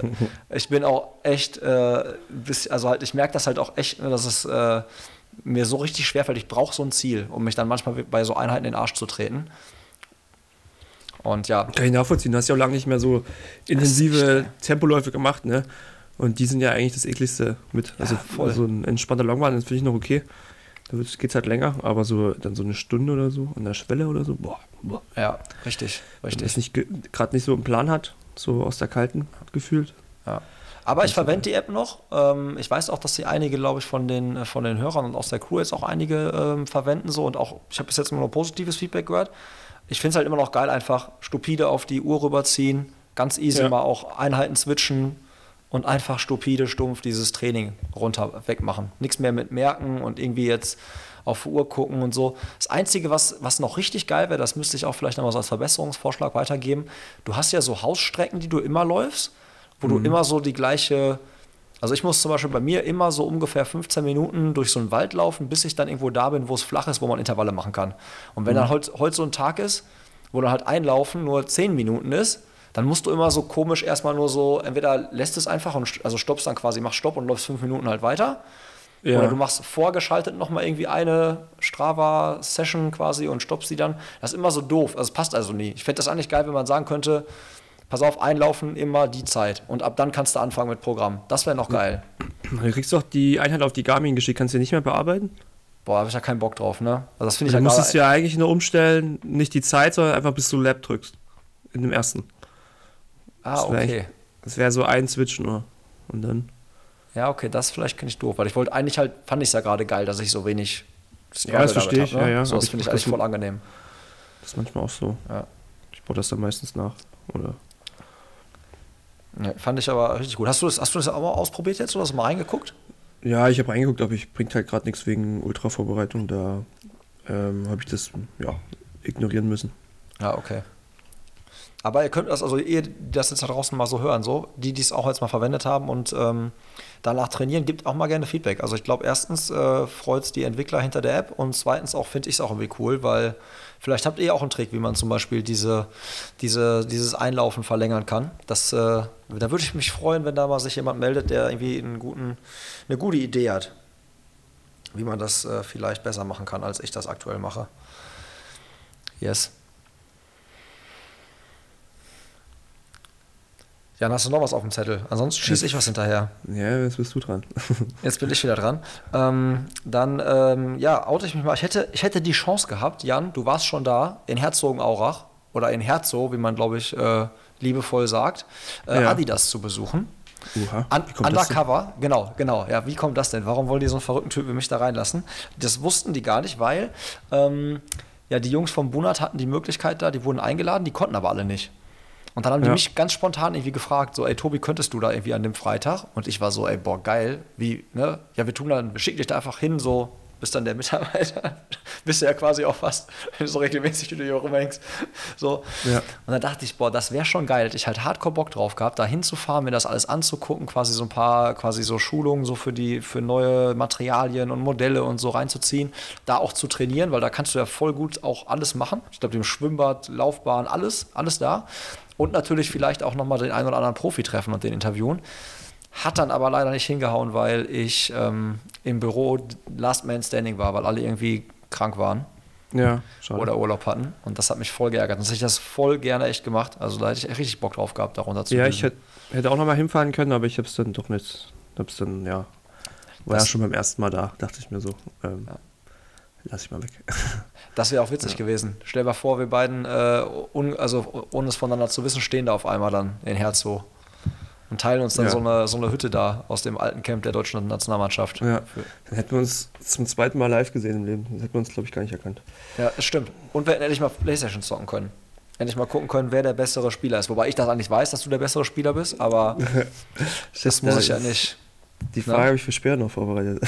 ich bin auch echt, äh, bis, also halt, ich merke das halt auch echt, ne, dass es äh, mir so richtig schwerfällt. Ich brauche so ein Ziel, um mich dann manchmal bei so Einheiten in den Arsch zu treten. Und ja, Kann ich nachvollziehen. Du hast ja auch lange nicht mehr so intensive Tempoläufe gemacht, ne? Und die sind ja eigentlich das ekligste mit. Also voll. so ein entspannter Longrun, das finde ich noch okay. Da geht es halt länger, aber so dann so eine Stunde oder so an der Schwelle oder so, boah, boah. ja, richtig, Wenn richtig. man es nicht gerade nicht so im Plan hat, so aus der kalten gefühlt. Ja. Aber ich verwende die App noch. Ähm, ich weiß auch, dass sie einige, glaube ich, von den, äh, von den Hörern und aus der Crew jetzt auch einige ähm, verwenden so und auch, ich habe bis jetzt immer nur positives Feedback gehört. Ich finde es halt immer noch geil, einfach stupide auf die Uhr rüberziehen, ganz easy Ja. mal auch Einheiten switchen und einfach stupide, stumpf dieses Training runter wegmachen. Nichts mehr mit merken und irgendwie jetzt auf Uhr gucken und so. Das Einzige, was, was noch richtig geil wäre, das müsste ich auch vielleicht noch mal so als Verbesserungsvorschlag weitergeben. Du hast ja so Hausstrecken, die du immer läufst, wo du immer so die gleiche. Also ich muss zum Beispiel bei mir immer so ungefähr 15 Minuten durch so einen Wald laufen, bis ich dann irgendwo da bin, wo es flach ist, wo man Intervalle machen kann. Und wenn dann heute heut so ein Tag ist, wo dann halt einlaufen nur 10 Minuten ist, dann musst du immer so komisch erstmal nur so, entweder lässt es einfach und also stoppst dann quasi, machst Stopp und läufst fünf Minuten halt weiter. Ja. Oder du machst vorgeschaltet nochmal irgendwie eine Strava-Session quasi und stoppst sie dann. Das ist immer so doof. Also es passt also nie. Ich fände das eigentlich geil, wenn man sagen könnte, pass auf, einlaufen immer die Zeit. Und ab dann kannst du anfangen mit Programm. Das wäre noch geil. Du kriegst doch die Einheit auf die Garmin geschickt, kannst du die nicht mehr bearbeiten? Boah, habe ich ja keinen Bock drauf, ne? Also das finde ich Du ja musst gerade- es ja eigentlich nur umstellen, nicht die Zeit, sondern einfach bis du Lab drückst. In dem ersten. Ah, das wär okay. Das wäre so ein Switch nur. Und dann. Ja, okay, das vielleicht finde ich doof, weil ich wollte eigentlich halt, fand ich es ja gerade geil, dass ich so wenig Ja, das Struggle verstehe ich, hab, ne? ja, ja. So, das finde ich eigentlich voll angenehm. Das ist manchmal auch so. Ja. Ich baue das dann meistens nach. Oder? Ja, fand ich aber richtig gut. Hast du das, hast du das auch mal ausprobiert jetzt oder hast du mal reingeguckt? Ja, ich habe reingeguckt, aber ich bringt halt gerade nichts wegen Ultra-Vorbereitung. Da ähm, habe ich das ja, ignorieren müssen. Ja, okay. Aber ihr könnt das, also ihr das jetzt da draußen mal so hören, so, die, die es auch jetzt mal verwendet haben und ähm, danach trainieren, gibt auch mal gerne Feedback. Also ich glaube, erstens äh, freut es die Entwickler hinter der App und zweitens auch finde ich es auch irgendwie cool, weil vielleicht habt ihr auch einen Trick, wie man zum Beispiel diese, diese, dieses Einlaufen verlängern kann. Das, äh, da würde ich mich freuen, wenn da mal sich jemand meldet, der irgendwie einen guten, eine gute Idee hat, wie man das äh, vielleicht besser machen kann, als ich das aktuell mache. Yes. Jan, hast du noch was auf dem Zettel? Ansonsten schieße ich was hinterher. Ja, jetzt bist du dran. Jetzt bin ich wieder dran. Ähm, dann, ähm, ja, oute ich mich mal. Ich hätte, ich hätte die Chance gehabt, Jan, du warst schon da, in Herzogenaurach oder in Herzow, wie man, glaube ich, äh, liebevoll sagt, äh, Ja. Adidas zu besuchen. Uha. Un undercover, genau, genau. Ja, wie kommt das denn? Warum wollen die so einen verrückten Typ wie mich da reinlassen? Das wussten die gar nicht, weil ähm, ja, die Jungs vom Bunat hatten die Möglichkeit da, die wurden eingeladen, die konnten aber alle nicht. Und dann haben die Ja. mich ganz spontan irgendwie gefragt, so, ey Tobi, könntest du da irgendwie an dem Freitag? Und ich war so, ey, boah, geil, wie, ne? Ja, wir tun dann, wir schicken dich da einfach hin, so, bist dann der Mitarbeiter. bist du ja quasi auch fast, so regelmäßig wie du hier rumhängst. So. Ja. Und dann dachte ich, boah, das wäre schon geil. Hätte ich halt hardcore Bock drauf gehabt, da hinzufahren, mir das alles anzugucken, quasi so ein paar, quasi so Schulungen so für die, für neue Materialien und Modelle und so reinzuziehen, da auch zu trainieren, weil da kannst du ja voll gut auch alles machen. Ich glaube, dem Schwimmbad, Laufbahn, alles, alles da. Und natürlich vielleicht auch nochmal den einen oder anderen Profi treffen und den interviewen. Hat dann aber leider nicht hingehauen, weil ich ähm, im Büro Last Man Standing war, weil alle irgendwie krank waren Ja, schade. oder Urlaub hatten. Und das hat mich voll geärgert. Sonst hätte ich das voll gerne echt gemacht. Also da hätte ich echt richtig Bock drauf gehabt, darunter zu ja, düsen. ich hätte, hätte auch noch mal hinfahren können, aber ich habe es dann doch nicht. Hab's dann, ja. War Das- ja schon beim ersten Mal da, dachte ich mir so. Ähm, Lass ich mal weg. Das wäre auch witzig gewesen. Stell dir mal vor, wir beiden, äh, un, also ohne es voneinander zu wissen, stehen da auf einmal dann in Herzow und teilen uns dann Ja. so, eine, so eine Hütte da aus dem alten Camp der deutschen Nationalmannschaft. Ja. Dann hätten wir uns zum zweiten Mal live gesehen im Leben. Das hätten wir uns, glaube ich, gar nicht erkannt. Ja, das stimmt. Und wir hätten endlich mal Playstation zocken können. Endlich mal gucken können, wer der bessere Spieler ist. Wobei ich das eigentlich weiß, dass du der bessere Spieler bist, aber das muss ich ja nicht. Die? Frage habe ich für später noch vorbereitet.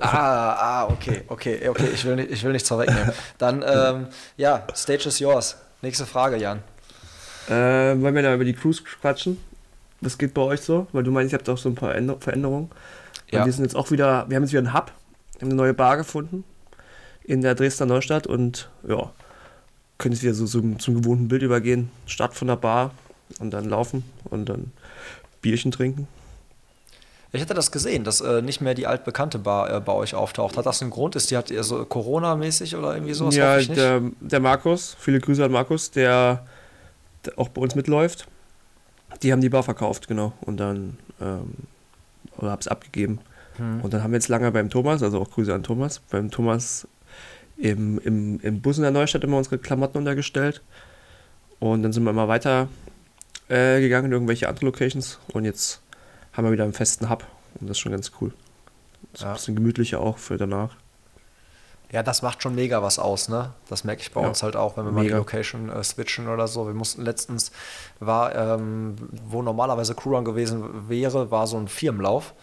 Ah, ah, okay, okay, okay, ich will, nicht, ich will nichts vorwegnehmen. Dann, ähm, ja, Stage is yours. Nächste Frage, Jan. äh, wollen wir da über die Cruise quatschen? Was geht bei euch so? Weil du meinst, ihr habt auch so ein paar Änder Veränderungen. Ja. Wir sind jetzt auch wieder, wir haben jetzt wieder einen Hub, haben eine neue Bar gefunden in der Dresdner Neustadt und ja, können jetzt wieder so, so zum gewohnten Bild übergehen. Start von der Bar und dann laufen und dann Bierchen trinken. Ich hätte das gesehen, dass äh, nicht mehr die altbekannte Bar äh, bei euch auftaucht. Hat das einen Grund? Ist die hat eher so Corona-mäßig oder irgendwie sowas? ja, der, der Markus, viele Grüße an Markus, der, der auch bei uns mitläuft. Die haben die Bar verkauft, genau. Und dann, ähm, oder hab's abgegeben. Hm. Und dann haben wir jetzt lange beim Thomas, also auch Grüße an Thomas, beim Thomas im, im, im Bus in der Neustadt immer unsere Klamotten untergestellt. Und dann sind wir immer weiter äh, gegangen in irgendwelche andere Locations. Und jetzt haben wir wieder einen festen Hub. Und das ist schon ganz cool. So Ja. ein bisschen gemütlicher auch für danach. Ja, das macht schon mega was aus, ne? Das merke ich bei Ja. uns halt auch, wenn wir mal die Mega. Location äh, switchen oder so. Wir mussten letztens, war, ähm, wo normalerweise Crewrun gewesen wäre, war so ein Firmenlauf.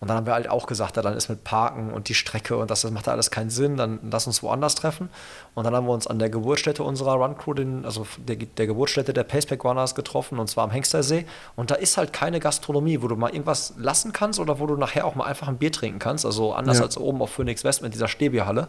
Und dann haben wir halt auch gesagt, ja, dann ist mit Parken und die Strecke und das, das macht da alles keinen Sinn, dann lass uns woanders treffen. Und dann haben wir uns an der Geburtsstätte unserer Run-Crew, den, also der, der Geburtsstätte der Paceback Runners getroffen und zwar am Hengstersee. Und da ist halt keine Gastronomie, wo du mal irgendwas lassen kannst oder wo du nachher auch mal einfach ein Bier trinken kannst. Also anders Ja. als oben auf Phoenix West mit dieser Stehbierhalle.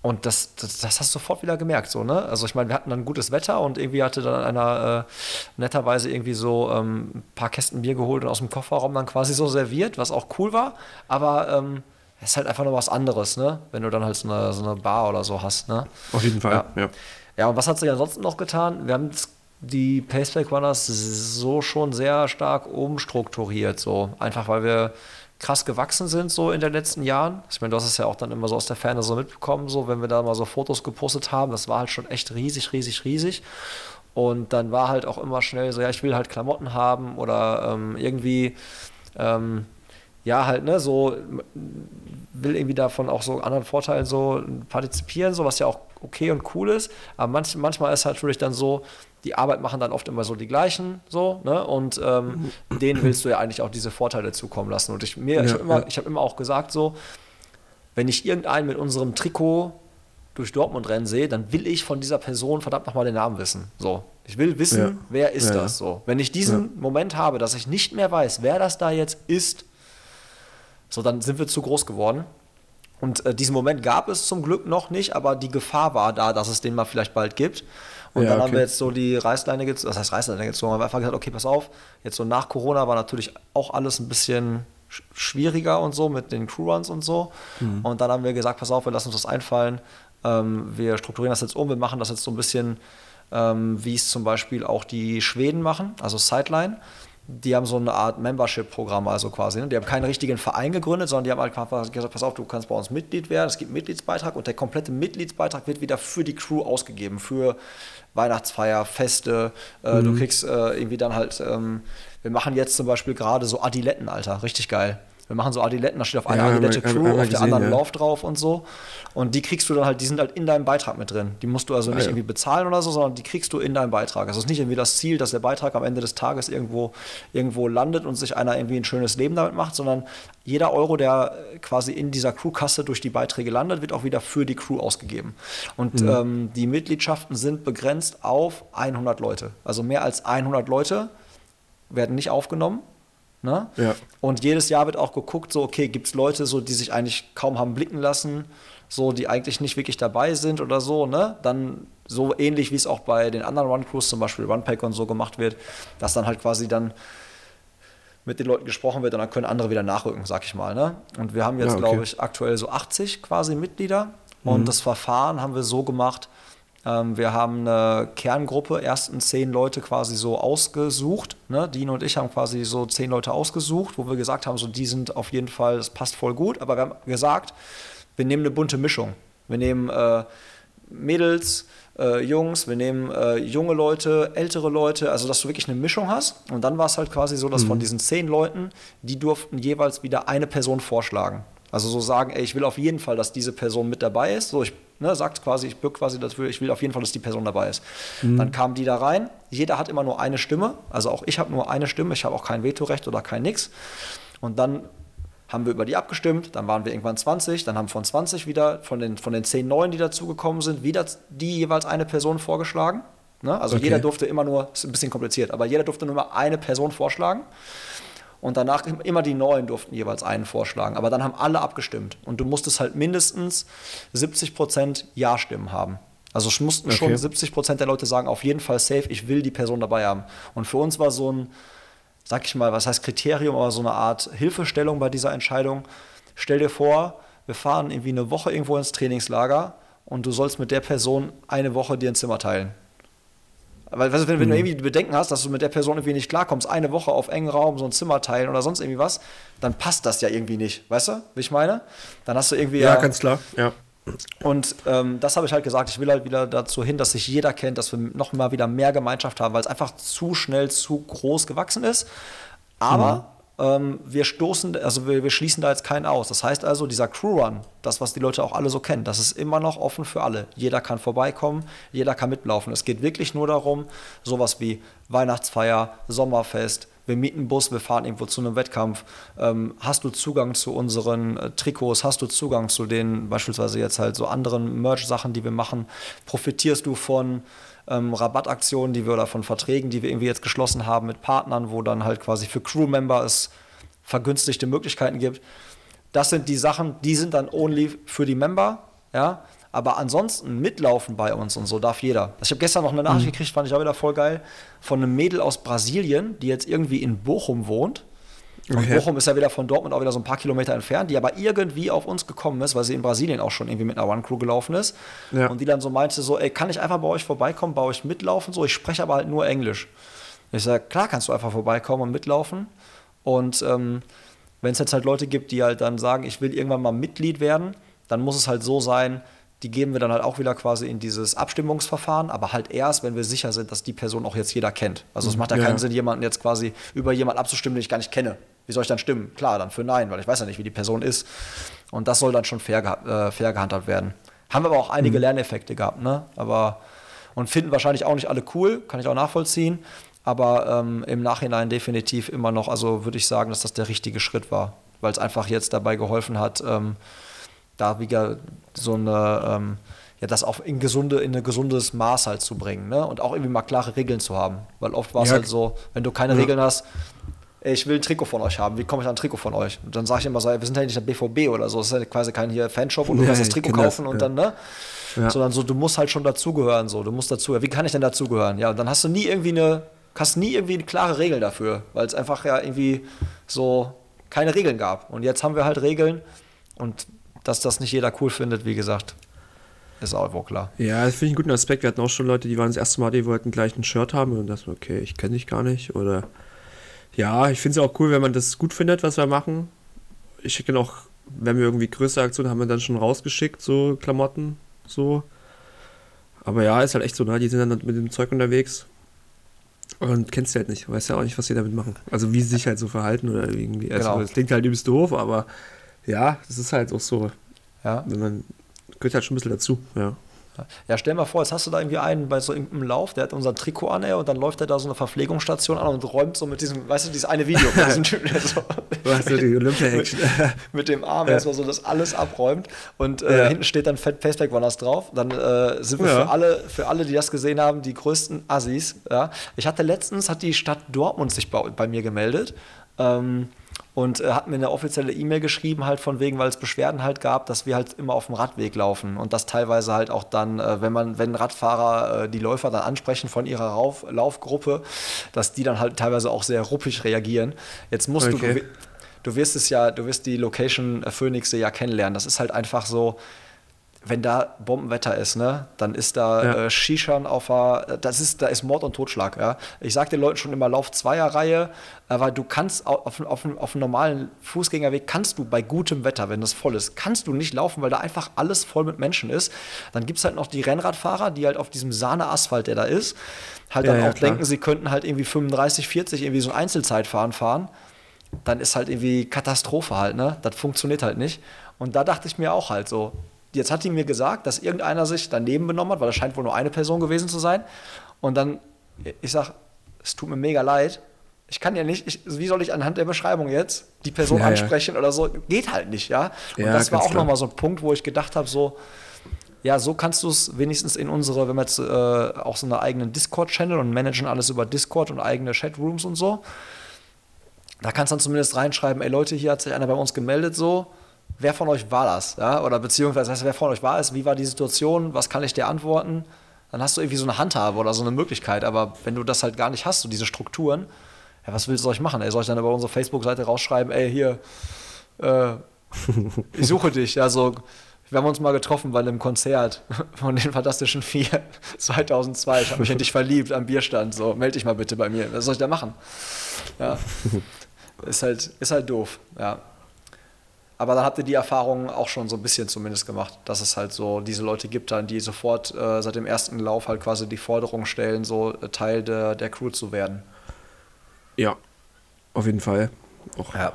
Und das, das, das hast du sofort wieder gemerkt, so, ne? Also ich meine, wir hatten dann gutes Wetter und irgendwie hatte dann einer äh, netterweise irgendwie so ähm, ein paar Kästen Bier geholt und aus dem Kofferraum dann quasi so serviert, was auch cool war. Aber ähm, es ist halt einfach noch was anderes, ne? Wenn du dann halt so eine, so eine Bar oder so hast, ne? Auf jeden Fall. Ja. Ja. Ja, und was hat sich ansonsten noch getan? Wir haben die Paceback Runners so schon sehr stark umstrukturiert, so einfach weil wir krass gewachsen sind so in den letzten Jahren. Ich meine, du hast es ja auch dann immer so aus der Ferne so mitbekommen, so wenn wir da mal so Fotos gepostet haben, das war halt schon echt riesig, riesig, riesig. Und dann war halt auch immer schnell so, ja, ich will halt Klamotten haben oder ähm, irgendwie, ähm, ja, halt, ne, so will irgendwie davon auch so anderen Vorteilen so partizipieren, so was ja auch okay und cool ist. Aber manch, manchmal ist halt natürlich dann so, die Arbeit machen dann oft immer so die gleichen, so, ne? Und ähm, denen willst du ja eigentlich auch diese Vorteile zukommen lassen. Und ich mir, ich Ja, habe immer, ja. ich hab immer auch gesagt, so, wenn ich irgendeinen mit unserem Trikot durch Dortmund rennen sehe, dann will ich von dieser Person verdammt nochmal den Namen wissen. So. Ich will wissen, Ja. wer ist das so. Wenn ich diesen Moment habe, dass ich nicht mehr weiß, wer das da jetzt ist, so dann sind wir zu groß geworden. Und äh, diesen Moment gab es zum Glück noch nicht, aber die Gefahr war da, dass es den mal vielleicht bald gibt. Und Ja, dann haben okay. wir jetzt so die Reißleine gezogen, das heißt Reißleine gezogen, haben wir einfach gesagt, okay, pass auf, jetzt so nach Corona war natürlich auch alles ein bisschen sch- schwieriger und so mit den Crewruns und so. Mhm. Und dann haben wir gesagt, pass auf, wir lassen uns das einfallen. Ähm, wir strukturieren das jetzt um, wir machen das jetzt so ein bisschen, ähm, wie es zum Beispiel auch die Schweden machen, also Sideline. Die haben so eine Art Membership-Programm, also quasi. Ne? Die haben keinen richtigen Verein gegründet, sondern die haben halt einfach gesagt, pass auf, du kannst bei uns Mitglied werden, es gibt einen Mitgliedsbeitrag und der komplette Mitgliedsbeitrag wird wieder für die Crew ausgegeben, für Weihnachtsfeier, Feste. Äh, Du kriegst äh, irgendwie dann halt, ähm, wir machen jetzt zum Beispiel gerade so Adiletten, Alter, richtig geil. Wir machen so Adiletten, da steht auf einer Ja, Adilette Crew, auf der gesehen, anderen ja. Lauf drauf und so. Und die kriegst du dann halt, die sind halt in deinem Beitrag mit drin. Die musst du also nicht ja. irgendwie bezahlen oder so, sondern die kriegst du in deinem Beitrag. Also es ist nicht irgendwie das Ziel, dass der Beitrag am Ende des Tages irgendwo, irgendwo landet und sich einer irgendwie ein schönes Leben damit macht, sondern jeder Euro, der quasi in dieser Crewkasse durch die Beiträge landet, wird auch wieder für die Crew ausgegeben. Und ähm, die Mitgliedschaften sind begrenzt auf 100 Leute. Also mehr als 100 Leute werden nicht aufgenommen. Ne? Ja. Und jedes Jahr wird auch geguckt, so, okay, gibt es Leute, so, die sich eigentlich kaum haben blicken lassen, so, die eigentlich nicht wirklich dabei sind oder so, ne? Dann so ähnlich wie es auch bei den anderen Run-Crews, zum Beispiel Runpack und so gemacht wird, dass dann halt quasi dann mit den Leuten gesprochen wird und dann können andere wieder nachrücken, sag ich mal. Ne? Und wir haben jetzt, Ja, okay. glaube ich, aktuell so 80 quasi Mitglieder. Und das Verfahren haben wir so gemacht, wir haben eine Kerngruppe, ersten zehn Leute quasi so ausgesucht. Ne? Dean und ich haben quasi so zehn Leute ausgesucht, wo wir gesagt haben, so die sind auf jeden Fall, das passt voll gut. Aber wir haben gesagt, wir nehmen eine bunte Mischung. Wir nehmen äh, Mädels, äh, Jungs, wir nehmen äh, junge Leute, ältere Leute, also dass du wirklich eine Mischung hast. Und dann war es halt quasi so, dass von diesen zehn Leuten, die durften jeweils wieder eine Person vorschlagen. Also so sagen, ey, ich will auf jeden Fall, dass diese Person mit dabei ist. So, ich ne, sagt quasi, ich bück quasi dafür, ich will auf jeden Fall, dass die Person dabei ist. Dann kamen die da rein. Jeder hat immer nur eine Stimme. Also auch ich habe nur eine Stimme. Ich habe auch kein Vetorecht oder kein Nix. Und dann haben wir über die abgestimmt, dann waren wir irgendwann 20, dann haben von 20 wieder, von den, von den 10 Neuen, die dazugekommen sind, wieder die jeweils eine Person vorgeschlagen. Ne? Also Okay. jeder durfte immer nur, ist ein bisschen kompliziert, aber jeder durfte nur mal eine Person vorschlagen. Und danach im- immer die Neuen durften jeweils einen vorschlagen. Aber dann haben alle abgestimmt. Und du musstest halt mindestens 70% Ja-Stimmen haben. Also es mussten schon Okay. 70% der Leute sagen, auf jeden Fall safe, ich will die Person dabei haben. Und für uns war so ein, sag ich mal, was heißt Kriterium, aber so eine Art Hilfestellung bei dieser Entscheidung. Stell dir vor, wir fahren irgendwie eine Woche irgendwo ins Trainingslager und du sollst mit der Person eine Woche dir ein Zimmer teilen. Weil, weißt du, wenn, wenn du irgendwie Bedenken hast, dass du mit der Person irgendwie nicht klarkommst, eine Woche auf engen Raum so ein Zimmer teilen oder sonst irgendwie was, dann passt das ja irgendwie nicht. Weißt du, wie ich meine? Dann hast du irgendwie Ja, ganz klar. Ja. und ähm, das habe ich halt gesagt, ich will halt wieder dazu hin, dass sich jeder kennt, dass wir noch mal wieder mehr Gemeinschaft haben, weil es einfach zu schnell zu groß gewachsen ist. Aber ähm, wir stoßen, also wir, wir schließen da jetzt keinen aus. Das heißt also, dieser Crew-Run, das, was die Leute auch alle so kennen, das ist immer noch offen für alle. Jeder kann vorbeikommen, jeder kann mitlaufen. Es geht wirklich nur darum, sowas wie Weihnachtsfeier, Sommerfest, wir mieten einen Bus, wir fahren irgendwo zu einem Wettkampf. Ähm, hast du Zugang zu unseren äh, Trikots? Hast du Zugang zu den beispielsweise jetzt halt so anderen Merch-Sachen, die wir machen? Profitierst du von ähm, Rabattaktionen, die wir oder von Verträgen, die wir irgendwie jetzt geschlossen haben mit Partnern, wo dann halt quasi für Crewmember es vergünstigte Möglichkeiten gibt? Das sind die Sachen, die sind dann only für die Member, ja. Aber ansonsten mitlaufen bei uns und so darf jeder. Also ich habe gestern noch eine Nachricht mhm. gekriegt, fand ich auch wieder voll geil, von einem Mädel aus Brasilien, die jetzt irgendwie in Bochum wohnt. Und okay. Bochum ist ja wieder von Dortmund auch wieder so ein paar Kilometer entfernt, die aber irgendwie auf uns gekommen ist, weil sie in Brasilien auch schon irgendwie mit einer One-Crew gelaufen ist. Ja. Und die dann so meinte so, ey, kann ich einfach bei euch vorbeikommen, bei euch mitlaufen? So, ich spreche aber halt nur Englisch. Ich sage, klar kannst du einfach vorbeikommen und mitlaufen. Und ähm, wenn es jetzt halt Leute gibt, die halt dann sagen, ich will irgendwann mal Mitglied werden, dann muss es halt so sein, die geben wir dann halt auch wieder quasi in dieses Abstimmungsverfahren, aber halt erst, wenn wir sicher sind, dass die Person auch jetzt jeder kennt. Also es macht ja, ja keinen Sinn, jemanden jetzt quasi über jemanden abzustimmen, den ich gar nicht kenne. Wie soll ich dann stimmen? Klar, dann für Nein, weil ich weiß ja nicht, wie die Person ist. Und das soll dann schon fair, äh, fair gehandhabt werden. Haben wir aber auch einige mhm. Lerneffekte gehabt, ne? Aber und finden wahrscheinlich auch nicht alle cool, kann ich auch nachvollziehen. Aber ähm, im Nachhinein definitiv immer noch, also würde ich sagen, dass das der richtige Schritt war, weil es einfach jetzt dabei geholfen hat, ähm, da wieder so eine, ähm, ja, das auch in, gesunde, in ein gesundes Maß halt zu bringen, ne? Und auch irgendwie mal klare Regeln zu haben. Weil oft war es ja. halt so, wenn du keine ja. Regeln hast, ich will ein Trikot von euch haben, wie komme ich an ein Trikot von euch? Und dann sage ich immer so, wir sind ja nicht der BVB oder so, das ist ja quasi kein hier Fanshop und du kannst das Trikot kaufen das, und dann, ne? Ja. Sondern so, du musst halt schon dazugehören, so, du musst dazu, wie kann ich denn dazugehören? Ja, und dann hast du nie irgendwie eine, hast nie irgendwie eine klare Regel dafür, weil es einfach ja irgendwie so keine Regeln gab. Und jetzt haben wir halt Regeln und dass das nicht jeder cool findet, wie gesagt, ist auch wohl klar. Ja, das finde ich einen guten Aspekt. Wir hatten auch schon Leute, die waren das erste Mal, die wollten gleich ein Shirt haben und das, okay, ich kenne dich gar nicht. Oder ja, ich finde es auch cool, wenn man das gut findet, was wir machen. Ich schicke noch, wenn wir irgendwie größere Aktionen haben, wir dann schon rausgeschickt, so Klamotten, so. Aber ja, ist halt echt so, ne? Die sind dann mit dem Zeug unterwegs und kennst du halt nicht. Weißt ja auch nicht, was sie damit machen. Also wie sie sich halt so verhalten oder irgendwie. Also, genau. das klingt halt übelst doof, aber ja, das ist halt auch so. Ja. Wenn man gehört halt schon ein bisschen dazu, ja. Ja, stell mal vor, jetzt hast du da irgendwie einen bei so irgendeinem Lauf, der hat unser Trikot an, ey, und dann läuft er da so eine Verpflegungsstation an und räumt so mit diesem, weißt du, dieses eine Video von diesem Typen, der so weißt du, die mit, mit dem Arm ja. erstmal so das alles abräumt und äh, ja. hinten steht dann Fat Faceback Runners drauf. Dann äh, sind wir ja. für alle, für alle, die das gesehen haben, die größten Assis. Ja. Ich hatte letztens, hat die Stadt Dortmund sich bei, bei mir gemeldet. Ähm, und äh, hat mir eine offizielle E-Mail geschrieben, halt von wegen, weil es Beschwerden halt gab, dass wir halt immer auf dem Radweg laufen und das teilweise halt auch dann, äh, wenn man, wenn Radfahrer äh, die Läufer dann ansprechen von ihrer Rauf Laufgruppe, dass die dann halt teilweise auch sehr ruppig reagieren. Jetzt musst okay. du, du wirst es ja, du wirst die Location äh, Phoenixe ja kennenlernen. Das ist halt einfach so, wenn da Bombenwetter ist, ne, dann ist da ja. äh, Shishan auf der, das ist, da ist Mord und Totschlag, ja. Ich sag den Leuten schon immer, lauf Zweierreihe, aber du kannst auf, auf, auf einem normalen Fußgängerweg, kannst du bei gutem Wetter, wenn das voll ist, kannst du nicht laufen, weil da einfach alles voll mit Menschen ist. Dann gibt es halt noch die Rennradfahrer, die halt auf diesem Sahne-Asphalt, der da ist, halt dann ja, auch klar. denken, sie könnten halt irgendwie 35, 40 irgendwie so ein Einzelzeitfahren fahren. Dann ist halt irgendwie Katastrophe halt, ne? Das funktioniert halt nicht. Und da dachte ich mir auch halt so, Jetzt hat die mir gesagt, dass irgendeiner sich daneben benommen hat, weil das scheint wohl nur eine Person gewesen zu sein. Und dann, ich sag, es tut mir mega leid. Ich kann ja nicht, ich, wie soll ich anhand der Beschreibung jetzt die Person ja, ansprechen ja. oder so? Geht halt nicht, ja. Und ja, das war auch nochmal so ein Punkt, wo ich gedacht habe, so, ja, so kannst du es wenigstens in unsere, wenn wir jetzt äh, auch so einen eigenen Discord-Channel und managen alles über Discord und eigene Chatrooms und so. Da kannst du dann zumindest reinschreiben, ey Leute, hier hat sich einer bei uns gemeldet, so wer von euch war das? Ja? Oder beziehungsweise, wer von euch war es? Wie war die Situation? Was kann ich dir antworten? Dann hast du irgendwie so eine Handhabe oder so eine Möglichkeit. Aber wenn du das halt gar nicht hast, so diese Strukturen, ja, was willst du euch machen? Ey, soll ich dann über unsere Facebook-Seite rausschreiben, ey, hier, äh, ich suche dich. Also, wir haben uns mal getroffen bei einem Konzert von den Fantastischen Vier 2002. Ich habe mich in dich verliebt am Bierstand. So, melde dich mal bitte bei mir. Was soll ich da machen? Ja. Ist halt, ist halt doof. Ja. Aber dann habt ihr die Erfahrung auch schon so ein bisschen zumindest gemacht, dass es halt so diese Leute gibt dann, die sofort äh, seit dem ersten Lauf halt quasi die Forderung stellen, so äh, Teil der, der Crew zu werden. Ja, auf jeden Fall. Auch, ja.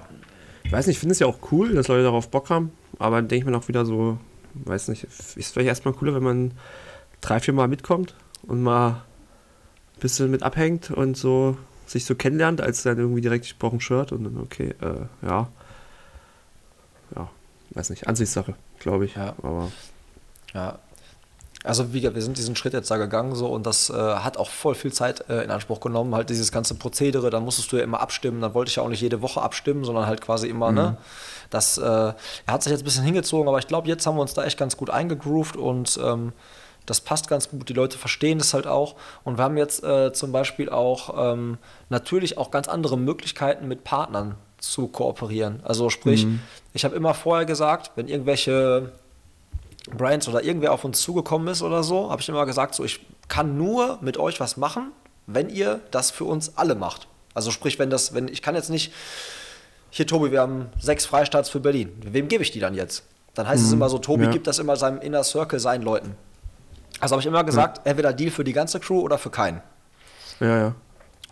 Ich weiß nicht, ich finde es ja auch cool, dass Leute darauf Bock haben, aber dann denke ich mir auch wieder so, weiß nicht, ist vielleicht erstmal cooler, wenn man drei, vier Mal mitkommt und mal ein bisschen mit abhängt und so sich so kennenlernt, als dann irgendwie direkt, ich brauche ein Shirt und dann, okay, äh, ja. Weiß nicht, Ansichtssache, glaube ich. Ja. Aber Ja. Also wie gesagt, wir sind diesen Schritt jetzt da gegangen so und das äh, hat auch voll viel Zeit äh, in Anspruch genommen, halt dieses ganze Prozedere, dann musstest du ja immer abstimmen, dann wollte ich ja auch nicht jede Woche abstimmen, sondern halt quasi immer, ne? Das äh, er hat sich jetzt ein bisschen hingezogen, aber ich glaube, jetzt haben wir uns da echt ganz gut eingegroovt und ähm, das passt ganz gut, die Leute verstehen das halt auch und wir haben jetzt äh, zum Beispiel auch ähm, natürlich auch ganz andere Möglichkeiten mit Partnern zu kooperieren. Also sprich, ich habe immer vorher gesagt, wenn irgendwelche Brands oder irgendwer auf uns zugekommen ist oder so, habe ich immer gesagt, so ich kann nur mit euch was machen, wenn ihr das für uns alle macht. Also sprich, wenn das, wenn ich kann jetzt nicht, hier Tobi, wir haben sechs Freistarts für Berlin. Wem gebe ich die dann jetzt? Dann heißt es immer so, Tobi ja. gibt das immer seinem Inner Circle seinen Leuten. Also habe ich immer gesagt, entweder Deal für die ganze Crew oder für keinen. ja, ja.